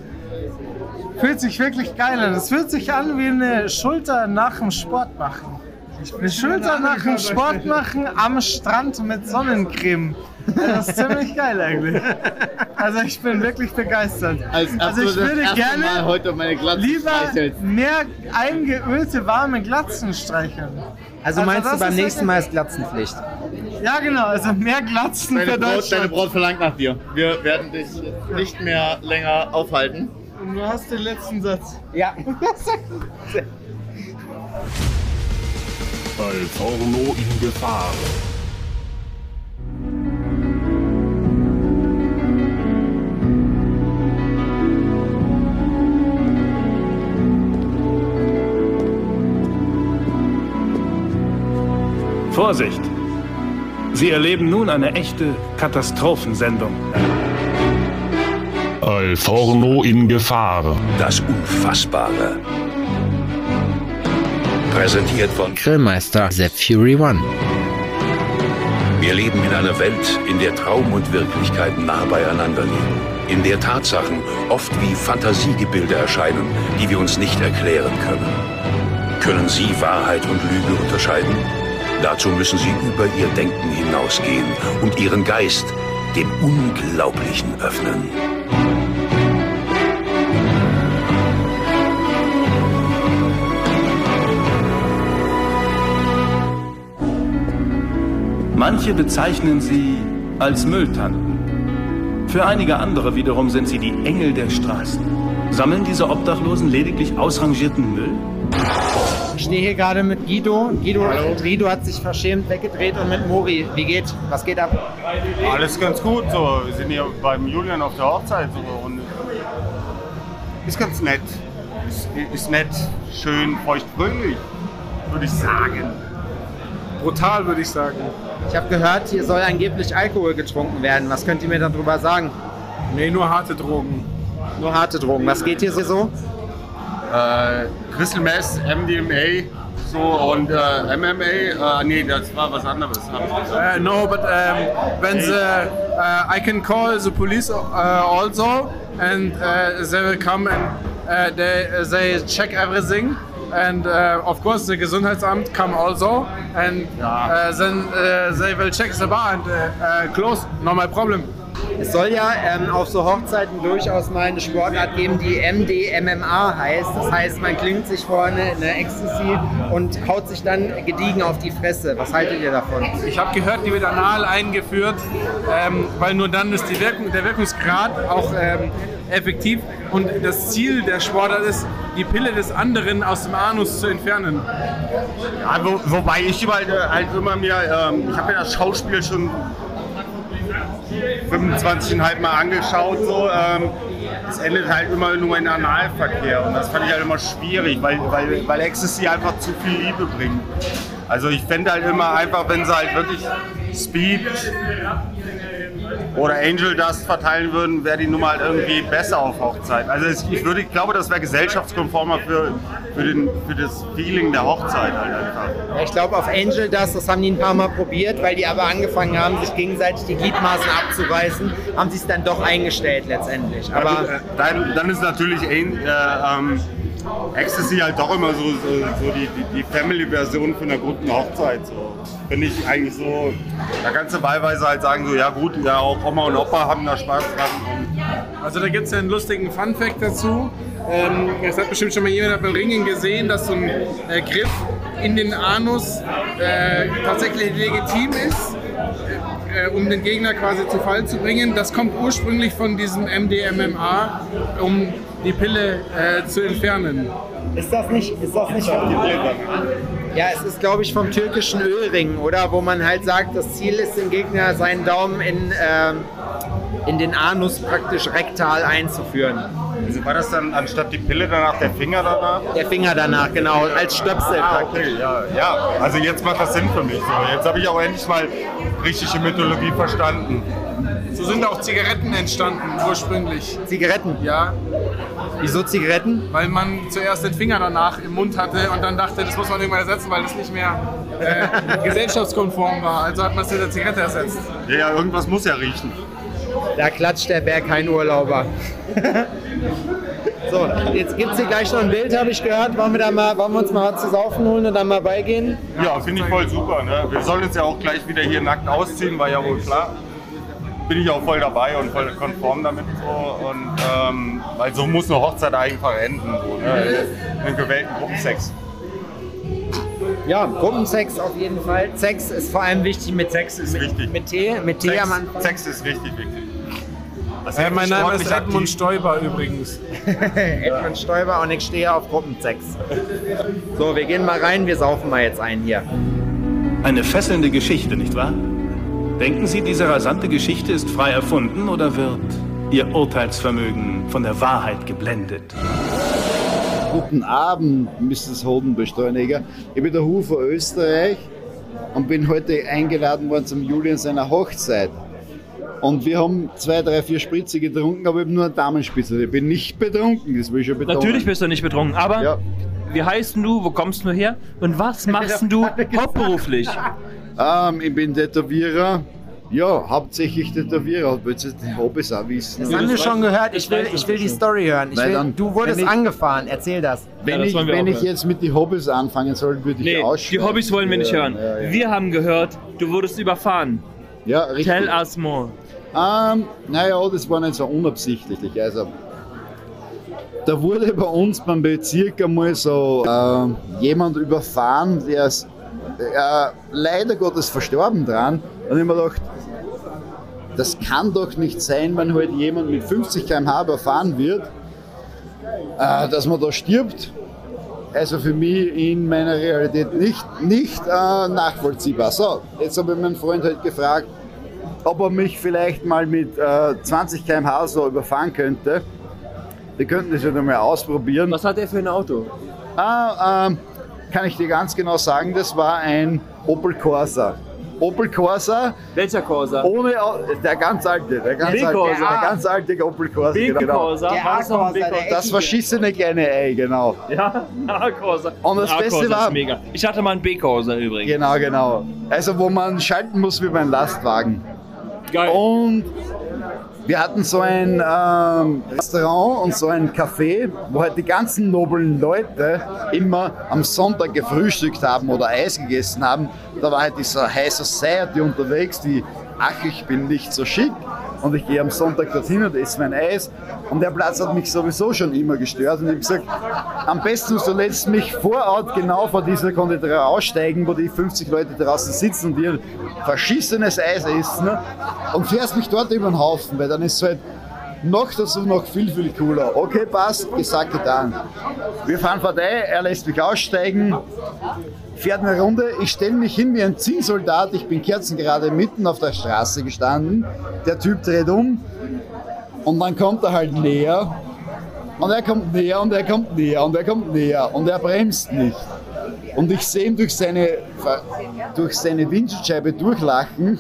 fühlt sich wirklich geil an. Es fühlt sich an wie eine Schulter nach dem Sport machen. Eine Schulter nach dem Sport machen am Strand mit Sonnencreme. Das ist ziemlich geil eigentlich. Also ich bin wirklich begeistert. Als also ich würde gerne Mal heute meine lieber streichelst. mehr eingeölte warme Glatzen streicheln. Also meinst das du beim nächsten Mal ist Glatzenpflicht? Ja, genau, also mehr Glatzen Deine für Braut, deine Deutschland. Braut verlangt nach dir. Wir werden dich nicht mehr länger aufhalten. Und du hast den letzten Satz. Ja. Al Forno in Gefahr. Vorsicht! Sie erleben nun eine echte Katastrophensendung. Al Forno in Gefahr. Das Unfassbare. Präsentiert von Grillmeister Sepp Fury One. Wir leben in einer Welt, in der Traum und Wirklichkeit nah beieinander liegen. In der Tatsachen oft wie Fantasiegebilde erscheinen, die wir uns nicht erklären können. Können Sie Wahrheit und Lüge unterscheiden? Dazu müssen Sie über Ihr Denken hinausgehen und Ihren Geist dem Unglaublichen öffnen. Manche bezeichnen sie als Mülltanten. Für einige andere wiederum sind sie die Engel der Straßen. Sammeln diese Obdachlosen lediglich ausrangierten Müll? Ich stehe hier gerade mit Guido. Guido, Guido hat sich verschämt weggedreht und mit Mori. Wie geht? Was geht ab? Alles ganz gut. So. Wir sind hier beim Julian auf der Hochzeit. So. Und ist ganz nett. Ist, ist nett, schön, feuchtfröhlich, würde ich sagen. Brutal, würde ich sagen. Ich habe gehört, hier soll angeblich Alkohol getrunken werden. Was könnt ihr mir darüber sagen? Nee, nur harte Drogen. Nur harte Drogen. Was geht hier so? Äh, Crystal Meth, MDMA so, und äh, MMA. Äh, nee, das war was anderes. Uh, no, but um, when the uh, I can call the police uh, also, and uh, they will come and uh, they they check everything. And uh, of course, the Gesundheitsamt come also, and uh, then uh, they will check the bar and uh, uh, close. No my problem. Es soll ja ähm, auf so Hochzeiten durchaus mal eine Sportart geben, die MDMMA heißt. Das heißt, man klingt sich vorne eine Ecstasy und haut sich dann gediegen auf die Fresse. Was haltet ihr davon? Ich habe gehört, die wird anal eingeführt, ähm, weil nur dann ist die Wirkung, der Wirkungsgrad auch ähm, effektiv und das Ziel der Sportart ist, die Pille des anderen aus dem Anus zu entfernen. Ja, wo, wobei ich überall äh, halt immer mir, ähm, ich habe ja das Schauspiel schon 25,5 Mal angeschaut, so. Ähm, es endet halt immer nur in Analverkehr und das fand ich halt immer schwierig, weil, weil, weil Ecstasy einfach zu viel Liebe bringt. Also ich fände halt immer einfach, wenn sie halt wirklich Speed oder Angel Dust verteilen würden, wäre die Nummer halt irgendwie besser auf Hochzeit. Also ich, würde, ich glaube, das wäre gesellschaftskonformer für, für, den, für das Feeling der Hochzeit halt einfach. Ja, ich glaube, auf Angel Dust, das haben die ein paar Mal probiert, weil die aber angefangen haben, sich gegenseitig die Gliedmaßen abzureißen, haben sie es dann doch eingestellt letztendlich. Aber äh, dann, dann ist natürlich äh, ähm, Ecstasy halt doch immer so, so, so die, die, die Family-Version von einer guten Hochzeit. So. Finde ich eigentlich so, da kannst du wahlweise halt sagen, so ja gut, ja auch Oma und Opa haben da Spaß dran. Also da gibt es einen lustigen Fun-Fact dazu. Ähm, es hat bestimmt schon mal jemand beim Ringen gesehen, dass so ein äh, Griff in den Anus äh, tatsächlich legitim ist, äh, um den Gegner quasi zu Fall zu bringen. Das kommt ursprünglich von diesem MDMMA, um die Pille äh, zu entfernen. Ist das nicht, ist das nicht vom, Ja, es ist, glaube ich, vom türkischen Ölring, oder? Wo man halt sagt, das Ziel ist, dem Gegner seinen Daumen in, ähm, in den Anus praktisch rektal einzuführen. Also war das dann anstatt die Pille danach der Finger danach? Der Finger danach, genau, als Stöpsel Ah, praktisch. okay, ja, ja. Also jetzt macht das Sinn für mich. So, jetzt habe ich auch endlich mal griechische Mythologie verstanden. So sind auch Zigaretten entstanden ursprünglich. Zigaretten? Ja. Wieso Zigaretten? Weil man zuerst den Finger danach im Mund hatte und dann dachte, das muss man irgendwann ersetzen, weil das nicht mehr äh, gesellschaftskonform war. Also hat man es mit der Zigarette ersetzt. Ja, ja, irgendwas muss ja riechen. Da klatscht der Bär kein Urlauber. so, jetzt gibt es hier gleich noch ein Bild, habe ich gehört. Wollen wir, da mal, wollen wir uns mal zu saufen holen und dann mal beigehen? Ja, finde ich voll super. Ne? Wir sollen uns ja auch gleich wieder hier nackt ausziehen, war ja wohl klar. Bin ich auch voll dabei und voll konform damit. So. Und, ähm, weil so muss eine Hochzeit einfach enden. So, ne? In einem gewählten Gruppensex. Ja, Gruppensex auf jeden Fall. Sex ist vor allem wichtig mit Sex ist mit, wichtig. Mit Tee, mit Tee Sex, am Anfang. Sex ist richtig wichtig. Das Äh, mein Name ist Edmund aktiv. Stoiber übrigens. Edmund Stoiber und ich stehe auf Gruppensex. So, wir gehen mal rein, wir saufen mal jetzt ein hier. Eine fesselnde Geschichte, nicht wahr? Denken Sie, diese rasante Geschichte ist frei erfunden oder wird Ihr Urteilsvermögen von der Wahrheit geblendet? Guten Abend, Mrs. Hodenbeschleuniger. Ich bin der Hu von Österreich und bin heute eingeladen worden zum Julian seiner Hochzeit. Und wir haben zwei, drei, vier Spritze getrunken, aber ich habe nur eine Damenspitze. Ich bin nicht betrunken, das will ich schon betonen. Natürlich bist du nicht betrunken, aber wie heißt denn du, wo kommst du her und was machst du hauptberuflich? Ähm, ich bin Tätowierer. Ja, hauptsächlich Tätowierer. Willst du die Hobbys auch wissen? Das haben wir schon gehört. Ich will, ich will die Story hören. Ich will, dann- du wurdest wenn ich- angefahren. Erzähl das. Wenn, ich, wenn ich jetzt mit den Hobbys anfangen soll, würde ich Nee, die ausschweifen. Hobbys wollen wir nicht hören. ja, ja. Wir haben gehört, du wurdest überfahren. Ja, richtig. Tell us more. Ähm, naja, das war nicht so unabsichtlich. Also, da wurde bei uns beim Bezirk einmal so ähm, jemand überfahren, der ist äh, leider Gottes verstorben dran. Und ich mir gedacht, das kann doch nicht sein, wenn halt jemand mit 50 km/h überfahren wird, äh, dass man da stirbt. Also für mich in meiner Realität nicht, nicht äh, nachvollziehbar. So, jetzt habe ich meinen Freund halt gefragt, ob er mich vielleicht mal mit äh, 20 km/h so überfahren könnte. Wir könnten das ja mal ausprobieren. Was hat er für ein Auto? Ah, ähm, kann ich dir ganz genau sagen, das war ein Opel Corsa. Opel Corsa. Welcher Corsa? Ohne, der ganz alte, der ganz, alte, B-Corsa. der ganz alte Opel Corsa. genau. B-Corsa? War das noch ein B-Corsa? Das verschissene kleine Ei, genau. Ja, A-Corsa. Und das Beste A-Corsa war- ist mega. Ich hatte mal einen B-Corsa übrigens. Genau, genau. Also wo man schalten muss wie beim Lastwagen. Und wir hatten so ein ähm, Restaurant und so ein Café, wo halt die ganzen noblen Leute immer am Sonntag gefrühstückt haben oder Eis gegessen haben. Da war halt dieser High Society unterwegs, die, ach, ich bin nicht so schick und ich gehe am Sonntag dorthin und esse mein Eis. Und der Platz hat mich sowieso schon immer gestört. Und ich habe gesagt, am besten du lässt mich vor Ort genau vor dieser Konditorei aussteigen, wo die 50 Leute draußen sitzen und ihr verschissenes Eis essen ne? und fährst mich dort über den Haufen, weil dann ist es halt noch dazu noch viel, viel cooler. Okay, passt, gesagt, getan. Wir fahren vorbei, er lässt mich aussteigen, fährt eine Runde, ich stelle mich hin wie ein Zielsoldat, ich bin kerzengerade mitten auf der Straße gestanden, der Typ dreht um. Und dann kommt er halt näher. Und er kommt näher und er kommt näher und er kommt näher. Und er bremst nicht. Und ich sehe ihn durch seine, durch seine Windschutzscheibe durchlachen.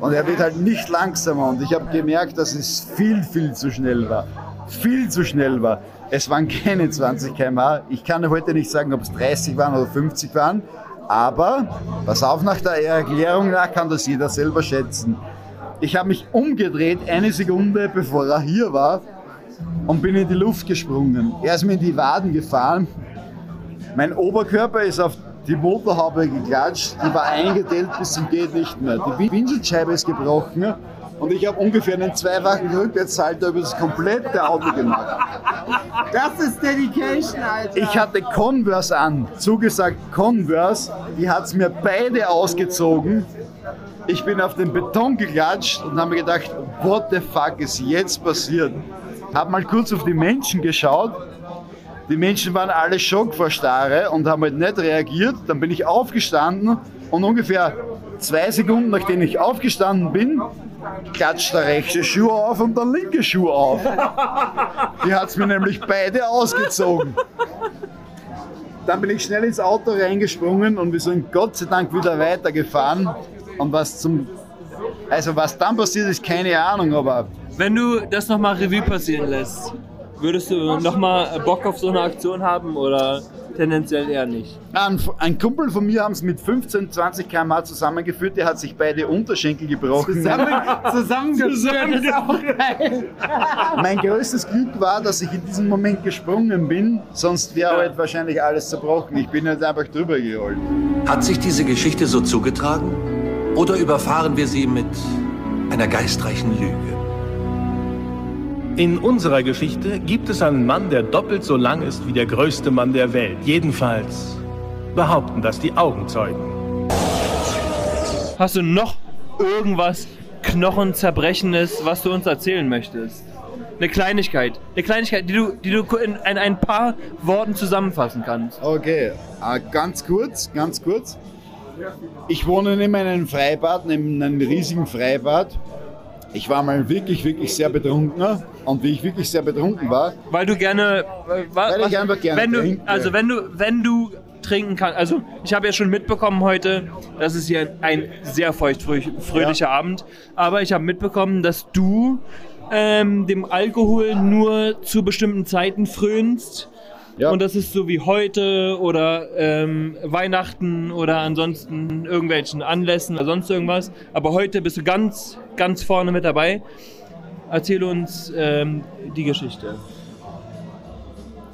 Und er wird halt nicht langsamer. Und ich habe gemerkt, dass es viel, viel zu schnell war. Viel zu schnell war. Es waren keine 20 km/h. Ich kann heute nicht sagen, ob es 30 waren oder 50 waren. Aber, pass auf, nach der Erklärung nach kann das jeder selber schätzen. Ich habe mich umgedreht, eine Sekunde bevor er hier war, und bin in die Luft gesprungen. Er ist mir in die Waden gefahren. Mein Oberkörper ist auf die Motorhaube geklatscht, die war eingedellt bis zum geht nicht mehr. Die Windschutzscheibe ist gebrochen und ich habe ungefähr einen zweifachen Rückwärtssalto über das komplette Auto gemacht. Das ist Dedication, Alter. Ich hatte Converse an, zugesagt Converse, die hat es mir beide ausgezogen. Ich bin auf den Beton geklatscht und habe mir gedacht, what the fuck ist jetzt passiert? Hab mal kurz auf die Menschen geschaut. Die Menschen waren alle Schock vor Starre und haben halt nicht reagiert. Dann bin ich aufgestanden und ungefähr zwei Sekunden nachdem ich aufgestanden bin, klatscht der rechte Schuh auf und der linke Schuh auf. Die hat es mir nämlich beide ausgezogen. Dann bin ich schnell ins Auto reingesprungen und wir sind Gott sei Dank wieder weitergefahren. Und was zum. Also, was dann passiert ist, keine Ahnung, aber. Wenn du das nochmal Revue passieren lässt, würdest du nochmal Bock auf so eine Aktion haben oder tendenziell eher nicht? Ein, ein Kumpel von mir haben es mit 15, 20 km/h zusammengeführt, der hat sich beide Unterschenkel gebrochen. Zusammen, ist auch geil. Mein größtes Glück war, dass ich in diesem Moment gesprungen bin, sonst wäre halt wahrscheinlich alles zerbrochen. Ich bin halt einfach drüber gerollt. Hat sich diese Geschichte so zugetragen? Oder überfahren wir sie mit einer geistreichen Lüge? In unserer Geschichte gibt es einen Mann, der doppelt so lang ist wie der größte Mann der Welt. Jedenfalls behaupten das die Augenzeugen. Hast du noch irgendwas Knochenzerbrechendes, was du uns erzählen möchtest? Eine Kleinigkeit. Eine Kleinigkeit, die du, die du in, in ein paar Worten zusammenfassen kannst. Okay, äh, ganz kurz, ganz kurz. Ich wohne neben einem Freibad, neben einem riesigen Freibad. Ich war mal wirklich, wirklich sehr betrunken. Und wie ich wirklich sehr betrunken war, Weil du gerne. äh, Weil ich was- einfach gerne wenn du, trinke. Also wenn du, wenn du trinken kannst. Also ich habe ja schon mitbekommen heute, das ist hier ein sehr feuchtfröhlicher Abend. Aber ich habe mitbekommen, dass du ähm, dem Alkohol nur zu bestimmten Zeiten frönst. Und das ist so wie heute oder ähm, Weihnachten oder ansonsten irgendwelchen Anlässen oder sonst irgendwas. Aber heute bist du ganz, ganz vorne mit dabei. Erzähl uns ähm, die Geschichte.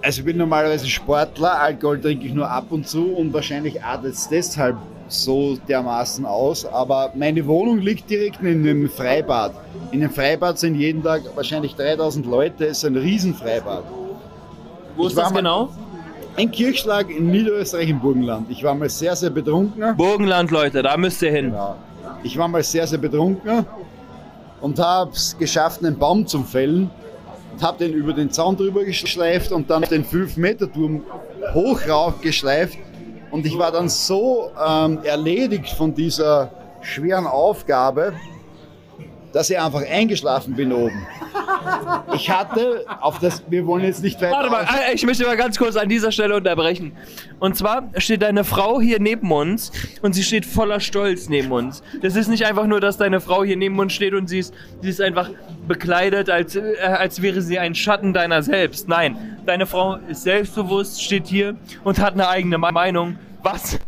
Also ich bin normalerweise Sportler, Alkohol trinke ich nur ab und zu und wahrscheinlich artet es deshalb so dermaßen aus. Aber meine Wohnung liegt direkt in einem Freibad. In dem Freibad sind jeden Tag wahrscheinlich 3000 Leute, es ist ein Riesenfreibad. Wo ist das genau? In Kirchschlag in Niederösterreich im Burgenland. Ich war mal sehr, sehr betrunken. Burgenland, Leute, da müsst ihr hin. Ich war mal sehr, sehr betrunken und habe es geschafft, einen Baum zu fällen. Und habe den über den Zaun drüber geschleift und dann den 5-Meter-Turm hoch rauf geschleift. Und ich war dann so ähm, erledigt von dieser schweren Aufgabe, dass ich einfach eingeschlafen bin oben. Ich hatte auf das, wir wollen jetzt nicht weiter. Warte mal, äh, ich möchte mal ganz kurz an dieser Stelle unterbrechen. Und zwar steht deine Frau hier neben uns und sie steht voller Stolz neben uns. Das ist nicht einfach nur, dass deine Frau hier neben uns steht und sie ist, sie ist einfach bekleidet, als, äh, als wäre sie ein Schatten deiner selbst. Nein, deine Frau ist selbstbewusst, steht hier und hat eine eigene Meinung. Was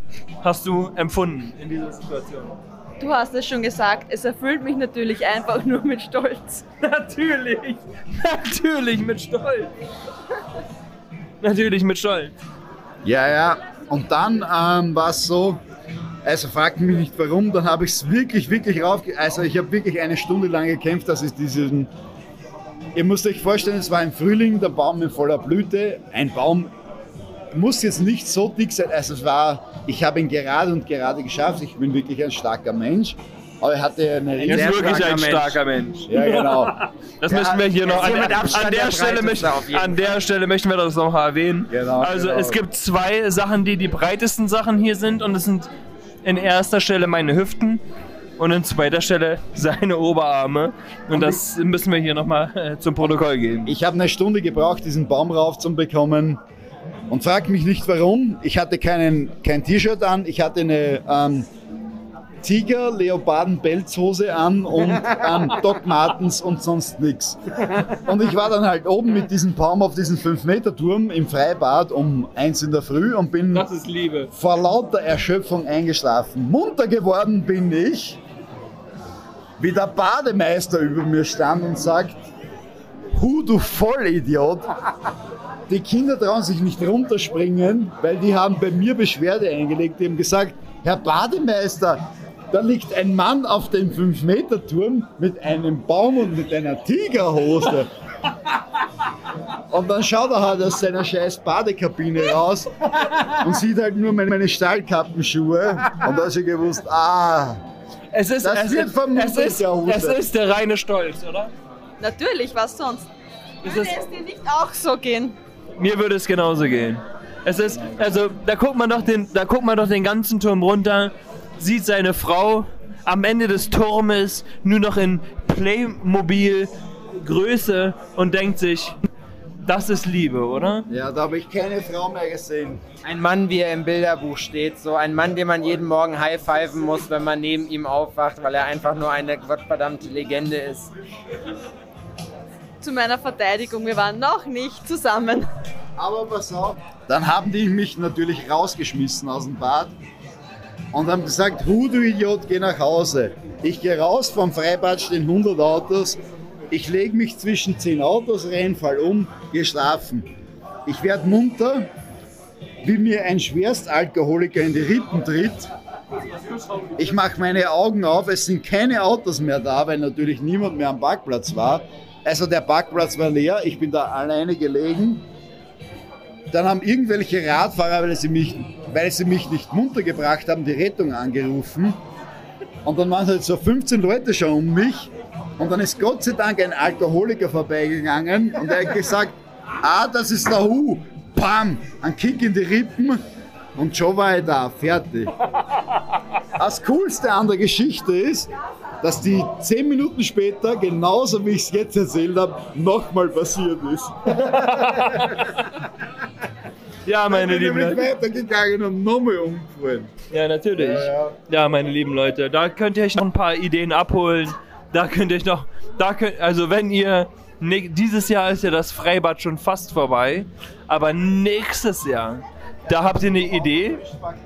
hast du empfunden in dieser Situation? Du hast es schon gesagt, es erfüllt mich natürlich einfach nur mit Stolz. Natürlich, natürlich mit Stolz. Natürlich mit Stolz. Ja, ja. Und dann ähm, war es so, also fragt mich nicht warum, dann habe ich es wirklich, wirklich rauf. Also ich habe wirklich eine Stunde lang gekämpft, dass ich diesen. Ihr müsst euch vorstellen, es war im Frühling, der Baum in voller Blüte. Ein Baum muss jetzt nicht so dick sein. Also es war, ich habe ihn gerade und gerade geschafft. Ich bin wirklich ein starker Mensch. Aber er hatte eine Er ist wirklich ein starker Mensch. Ja, genau. Das Ja, möchten wir hier noch an, an, der Stelle möchten, an der Stelle möchten wir das noch erwähnen. Genau, also genau. es gibt zwei Sachen, die die breitesten Sachen hier sind und es sind in erster Stelle meine Hüften und in zweiter Stelle seine Oberarme und das müssen wir hier nochmal äh, zum Protokoll geben. Ich habe eine Stunde gebraucht, diesen Baum raufzubekommen. Und frag mich nicht warum. Ich hatte keinen, kein T-Shirt an, ich hatte eine ähm, Tiger-Leoparden-Pelzhose an und ähm, Doc Martens und sonst nichts. Und ich war dann halt oben mit diesem Baum auf diesem 5-Meter-Turm im Freibad um eins in der Früh und bin vor lauter Erschöpfung eingeschlafen. Munter geworden bin ich, wie der Bademeister über mir stand und sagt, Hu, du Vollidiot. Die Kinder trauen sich nicht runterspringen, weil die haben bei mir Beschwerde eingelegt. Die haben gesagt, Herr Bademeister, da liegt ein Mann auf dem 5-Meter-Turm mit einem Baum und mit einer Tigerhose. Und dann schaut er halt aus seiner scheiß Badekabine raus und sieht halt nur meine, meine Stahlkappenschuhe. Und da ist er gewusst, ah, Es ist, das es, wird ist, vermutlich es, ist, der Huse. es ist der reine Stolz, oder? Natürlich, was sonst? Es Würde ist- es dir nicht auch so gehen? Mir würde es genauso gehen. Es ist, also, da guckt man doch den, da guckt man doch den ganzen Turm runter, sieht seine Frau am Ende des Turmes nur noch in Playmobil Größe und denkt sich, das ist Liebe, oder? Ja, da habe ich keine Frau mehr gesehen. Ein Mann, wie er im Bilderbuch steht, so ein Mann, den man jeden Morgen high-pfeifen muss, wenn man neben ihm aufwacht, weil er einfach nur eine gottverdammte Legende ist. Zu meiner Verteidigung, wir waren noch nicht zusammen. Aber pass auf. Dann haben die mich natürlich rausgeschmissen aus dem Bad und haben gesagt, Hu, du Idiot, geh nach Hause. Ich gehe raus, vom Freibad stehen 100 Autos. Ich lege mich zwischen 10 Autos rein, fall um, gehe schlafen. Ich werde munter, wie mir ein Schwerstalkoholiker in die Rippen tritt. Ich mache meine Augen auf, es sind keine Autos mehr da, weil natürlich niemand mehr am Parkplatz war. Also der Parkplatz war leer, ich bin da alleine gelegen. Dann haben irgendwelche Radfahrer, weil sie mich, weil sie mich nicht munter gebracht haben, die Rettung angerufen. Und dann waren halt so 15 Leute schon um mich. Und dann ist Gott sei Dank ein Alkoholiker vorbeigegangen und er hat gesagt, ah, das ist der Hu. Pam, ein Kick in die Rippen und schon war er da, fertig. Das Coolste an der Geschichte ist, dass die 10 Minuten später, genauso wie ich es jetzt erzählt habe, nochmal passiert ist. Ja, meine lieben Leute. weitergegangen und nochmal umgefallen. Ja, natürlich. Ja, Ja, meine lieben Leute, da könnt ihr euch noch ein paar Ideen abholen. Da könnt ihr euch noch, da könnt, also wenn ihr, ne, dieses Jahr ist ja das Freibad schon fast vorbei, aber nächstes Jahr, da habt ihr eine Idee,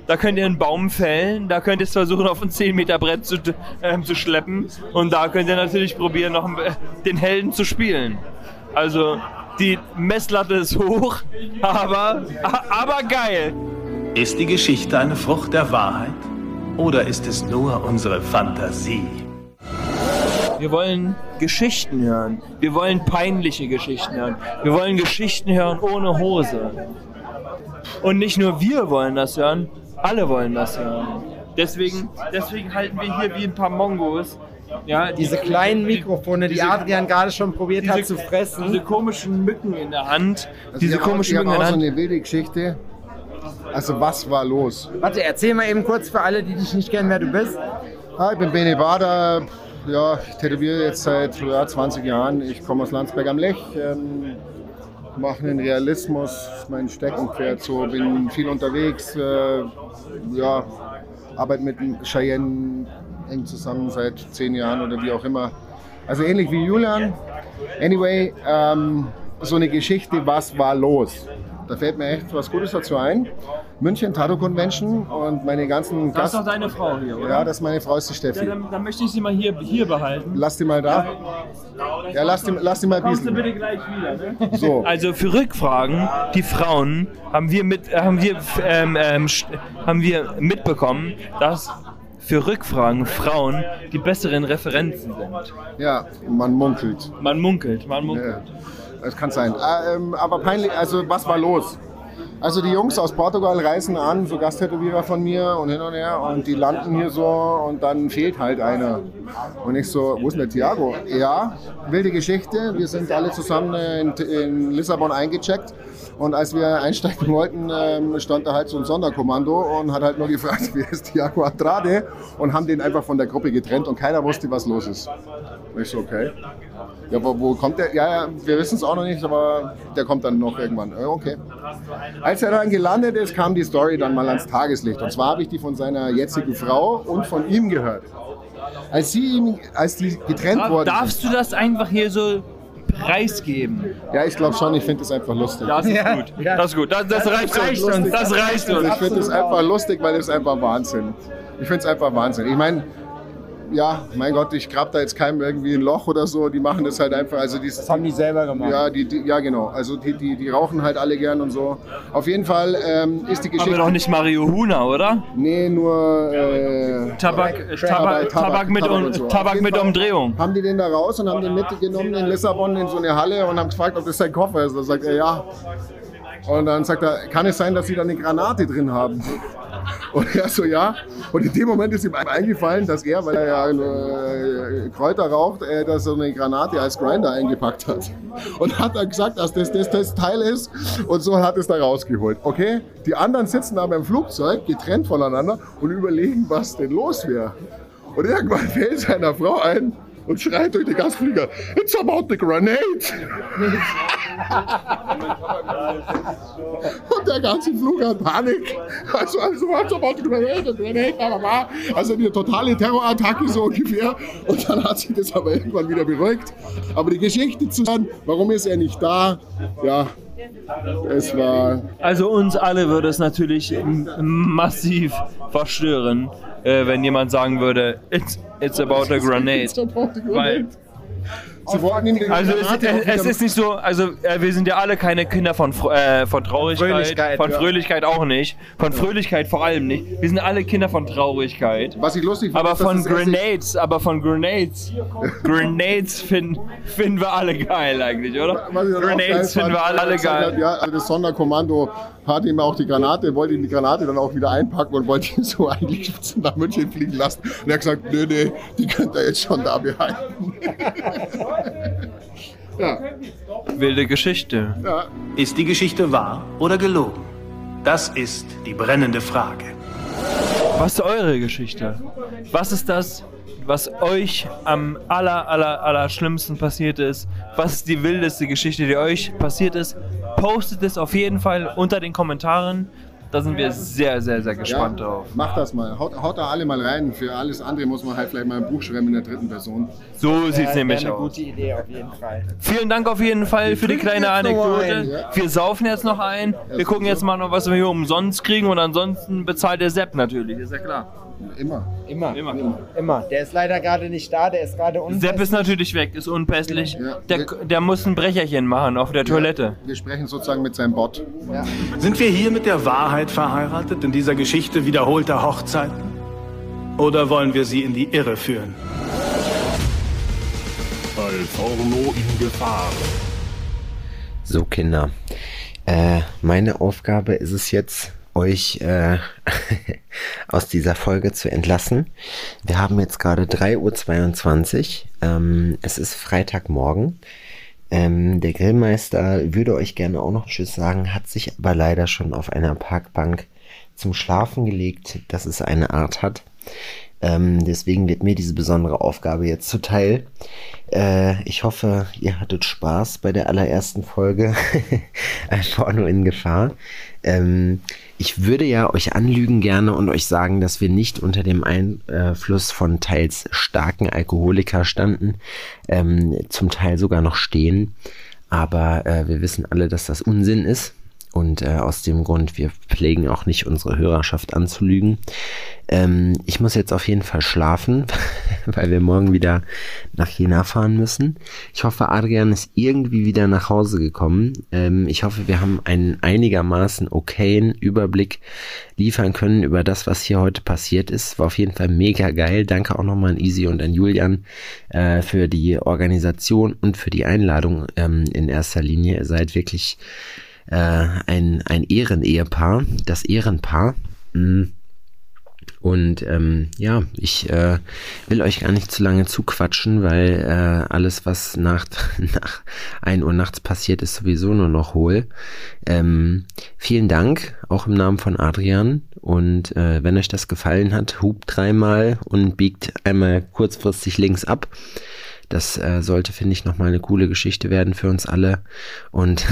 da könnt ihr einen Baum fällen, da könnt ihr es versuchen auf ein 10 Meter Brett zu, ähm, zu schleppen und da könnt ihr natürlich probieren, noch ein- den Helden zu spielen. Also, die Messlatte ist hoch, aber, aber geil. Ist die Geschichte eine Frucht der Wahrheit? Oder ist es nur unsere Fantasie? Wir wollen Geschichten hören. Wir wollen peinliche Geschichten hören. Wir wollen Geschichten hören ohne Hose. Und nicht nur wir wollen das hören, alle wollen das hören. Deswegen, deswegen halten wir hier wie ein paar Mongos Ja, Diese kleinen Mikrofone, die Adrian gerade schon probiert hat zu fressen. Diese komischen Mücken in der Hand. Also diese komischen Mücken in auch der so Hand. eine wilde Geschichte. Also was war los? Warte, erzähl mal eben kurz für alle, die dich nicht kennen, wer du bist. Ah, ich bin Bene Bader. Ja, ich tätowiere jetzt seit ja, 20 Jahren. Ich komme aus Landsberg am Lech. Ähm, mache den Realismus, mein Steckenpferd. So, bin viel unterwegs. Äh, ja, arbeite mit Cheyenne eng zusammen seit 10 Jahren oder wie auch immer. Also ähnlich wie Julian. Anyway, ähm, so eine Geschichte, was war los? Da fällt mir echt was Gutes dazu ein. München Tattoo Convention und meine ganzen Das ist doch deine Frau hier, oder? Ja, das ist meine Frau, ist die Ja, Steffi. dann, dann möchte ich sie mal hier, hier behalten. Lass die mal da. Ja, lass die, lass die mal Kommst du bitte gleich wieder, ne? So. Also für Rückfragen, die Frauen, haben wir, mit, äh, haben wir, ähm, ähm, haben wir mitbekommen, dass für Rückfragen Frauen die besseren Referenzen sind. Ja, man munkelt. Man munkelt, man munkelt. Ja, das kann sein. Äh, ähm, aber peinlich, also was war los? Also die Jungs aus Portugal reisen an, so Gasttätowierer von mir und hin und her und die landen hier so und dann fehlt halt einer. Und ich so, wo ist denn der Thiago? Ja, wilde Geschichte. Wir sind alle zusammen in, in Lissabon eingecheckt und als wir einsteigen wollten, ähm, stand da halt so ein Sonderkommando und hat halt nur gefragt, wer ist Thiago Andrade und haben den einfach von der Gruppe getrennt und keiner wusste, was los ist. Ich so, okay. Ja, wo, wo kommt der? Ja, ja, wir wissen es auch noch nicht, aber der kommt dann noch irgendwann. Ja, Okay. Als er dann gelandet ist, kam die Story dann mal ans Tageslicht. Und zwar habe ich die von seiner jetzigen Frau und von ihm gehört. Als sie ihm, als die getrennt Darf- wurden. Darfst du das einfach hier so preisgeben? Ja, ich glaube schon, ich finde das einfach lustig. Das ist gut. Das ist gut. Das, das, reicht uns. Das reicht uns. Ich finde es einfach lustig, weil es einfach Wahnsinn. Ich finde es einfach Wahnsinn. Ich meine, ja, mein Gott, ich grab da jetzt keinem irgendwie ein Loch oder so. Die machen das halt einfach. Also die, das haben die selber gemacht. Ja, die, die, ja genau. Also die, die, die rauchen halt alle gern und so. Auf jeden Fall ähm, ist die Geschichte. Aber doch nicht Mario Huna, oder? Nee, nur äh, Tabak, Crack- Tabak, Tabak mit, und so. Tabak mit Umdrehung. Haben die den da raus und haben den mitgenommen in Lissabon in so eine Halle und haben gefragt, ob das sein Koffer ist. Da sagt er ja. Und dann sagt er, kann es sein, dass Sie da eine Granate drin haben? Und er so, ja. Und in dem Moment ist ihm eingefallen, dass er, weil er ja äh, Kräuter raucht, äh, dass er eine Granate als Grinder eingepackt hat. Und hat dann gesagt, dass das, das das Teil ist. Und so hat es da rausgeholt. Okay? Die anderen sitzen aber im Flugzeug, getrennt voneinander, und überlegen, was denn los wäre. Und irgendwann fällt seiner Frau ein und schreit durch den Gasflieger, It's about the grenade! Und der ganze Flug hat Panik. Also, also, it's about the grenade, grenade, bla. Also eine totale Terrorattacke so ungefähr. Und dann hat sich das aber irgendwann wieder beruhigt. Aber die Geschichte zu hören, warum ist er nicht da, ja, es war Also uns alle würde es natürlich massiv verstören, äh, wenn jemand sagen würde, it's, it's about a grenade. It's about a grenade. Weil, Sie wollten ihm die also es, es, ist nicht so, also äh, wir sind ja alle keine Kinder von, Fr- äh, von Traurigkeit, Fröhlichkeit, von ja. Fröhlichkeit auch nicht, von Fröhlichkeit vor allem nicht. Wir sind alle Kinder von Traurigkeit. Was ich lustig fand, aber ist, von Grenades, aber von Grenades, Grenades finden finden wir alle geil eigentlich, oder? Grenades finden wir alle, alle geil. hat, Ja, also das Sonderkommando hat ihm auch die Granate, wollte ihm die Granate dann auch wieder einpacken und wollte ihn so eigentlich nach München fliegen lassen. Und er hat gesagt, nee, nee, die könnt ihr jetzt schon da behalten. ja. Wilde Geschichte. Ja. Ist die Geschichte wahr oder gelogen? Das ist die brennende Frage. Was ist eure Geschichte? Was ist das, was euch am aller, aller, aller schlimmsten passiert ist? Was ist die wildeste Geschichte, die euch passiert ist? Postet es auf jeden Fall unter den Kommentaren. Da sind wir sehr, sehr, sehr gespannt ja, drauf. Macht das mal. Haut, haut da alle mal rein. Für alles andere muss man halt vielleicht mal ein Buch schreiben in der dritten Person. So sieht's Äh, nämlich eine aus. gute Idee auf jeden Fall. Vielen Dank auf jeden Fall für die kleine Anekdote. einen, ja. Wir saufen jetzt noch ein. Wir gucken jetzt mal noch, was wir hier umsonst kriegen und ansonsten bezahlt der Sepp natürlich, ist ja klar. Immer. Immer. Immer. Immer. Der ist leider gerade nicht da, der ist gerade unten. Sepp ist natürlich weg, ist unpässlich. Der, der muss ein Brecherchen machen auf der Toilette. Wir sprechen sozusagen mit seinem Bot. Sind wir hier mit der Wahrheit verheiratet in dieser Geschichte wiederholter Hochzeiten? Oder wollen wir sie in die Irre führen? Al Forno in Gefahr. So, Kinder. Äh, meine Aufgabe ist es jetzt, euch äh, aus dieser Folge zu entlassen. Wir haben jetzt gerade 3.22 Uhr. Ähm, es ist Freitagmorgen. Ähm, der Grillmeister würde euch gerne auch noch Tschüss sagen, hat sich aber leider schon auf einer Parkbank zum Schlafen gelegt, dass es eine Art hat. Ähm, deswegen wird mir diese besondere Aufgabe jetzt zuteil. Äh, ich hoffe, ihr hattet Spaß bei der allerersten Folge Porno in Gefahr. Ähm, ich würde ja euch anlügen gerne und euch sagen, dass wir nicht unter dem Einfluss von teils starken Alkoholiker standen, ähm, zum Teil sogar noch stehen. Aber äh, wir wissen alle, dass das Unsinn ist. Und äh, aus dem Grund, wir pflegen auch nicht unsere Hörerschaft anzulügen. Ähm, ich muss jetzt auf jeden Fall schlafen, weil wir morgen wieder nach Jena fahren müssen. Ich hoffe, Adrian ist irgendwie wieder nach Hause gekommen. Ähm, ich hoffe, wir haben einen einigermaßen okayen Überblick liefern können über das, was hier heute passiert ist. War auf jeden Fall mega geil. Danke auch nochmal an Easy und an Julian äh, für die Organisation und für die Einladung ähm, in erster Linie. Ihr seid wirklich äh, ein, ein Ehrenehepaar, das Ehrenpaar. Mm. Und ähm, ja, ich äh, will euch gar nicht zu lange zuquatschen, weil äh, alles, was nach, nach 1 Uhr nachts passiert, ist sowieso nur noch hohl. Ähm, vielen Dank, auch im Namen von Adrian. Und äh, wenn euch das gefallen hat, hupt dreimal und biegt einmal kurzfristig links ab. Das äh, sollte, finde ich, nochmal eine coole Geschichte werden für uns alle. Und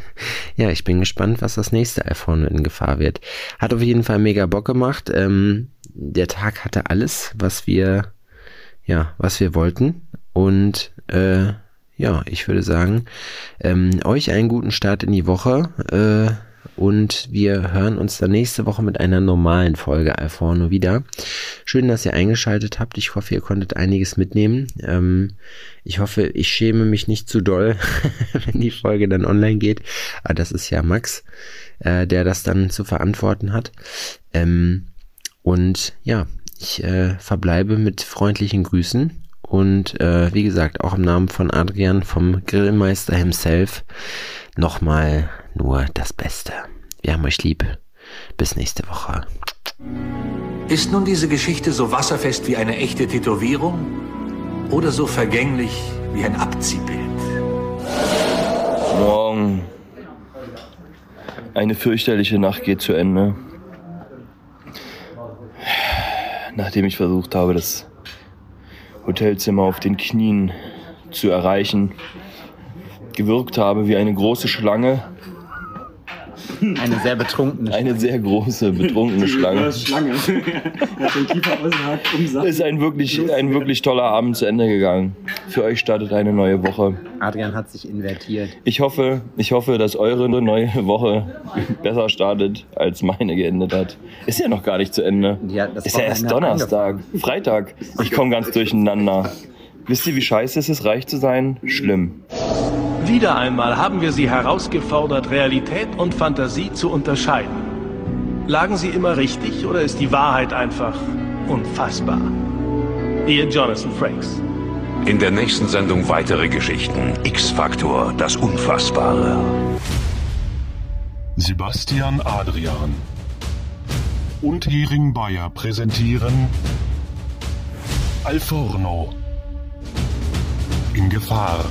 ja, ich bin gespannt, was das nächste iPhone in Gefahr wird. Hat auf jeden Fall mega Bock gemacht. Ähm, der Tag hatte alles, was wir, ja, was wir wollten. Und äh, ja, ich würde sagen, ähm, euch einen guten Start in die Woche. Äh, und wir hören uns dann nächste Woche mit einer normalen Folge Alforno wieder. Schön, dass ihr eingeschaltet habt. Ich hoffe, ihr konntet einiges mitnehmen. Ähm, ich hoffe, ich schäme mich nicht zu doll, wenn die Folge dann online geht. Aber das ist ja Max, äh, der das dann zu verantworten hat. Ähm, und ja, ich äh, verbleibe mit freundlichen Grüßen. Und äh, wie gesagt, auch im Namen von Adrian vom Grillmeister himself nochmal nur das Beste. Wir haben euch lieb. Bis nächste Woche. Ist nun diese Geschichte so wasserfest wie eine echte Tätowierung oder so vergänglich wie ein Abziehbild? Morgen. Eine fürchterliche Nacht geht zu Ende. Nachdem ich versucht habe, das Hotelzimmer auf den Knien zu erreichen, gewirkt habe wie eine große Schlange. Eine sehr betrunkene Eine sehr große, betrunkene Schlange. Schlange. er hat den Kiefer ausgehakt, Sachen. Ist ein wirklich, ein wirklich toller Abend zu Ende gegangen. Für euch startet eine neue Woche. Adrian hat sich invertiert. Ich hoffe, ich hoffe, dass eure neue Woche besser startet, als meine geendet hat. Ist ja noch gar nicht zu Ende. Ja, das ist ja erst Donnerstag, Freitag. Ich komme ganz durcheinander. Wisst ihr, wie scheiße es ist, reich zu sein? Schlimm. Wieder einmal haben wir Sie herausgefordert, Realität und Fantasie zu unterscheiden. Lagen Sie immer richtig oder ist die Wahrheit einfach unfassbar? Ihr Jonathan Frakes. In der nächsten Sendung weitere Geschichten. X-Faktor, das Unfassbare. Sebastian Adrian und Hering Bayer präsentieren Alforno in Gefahr.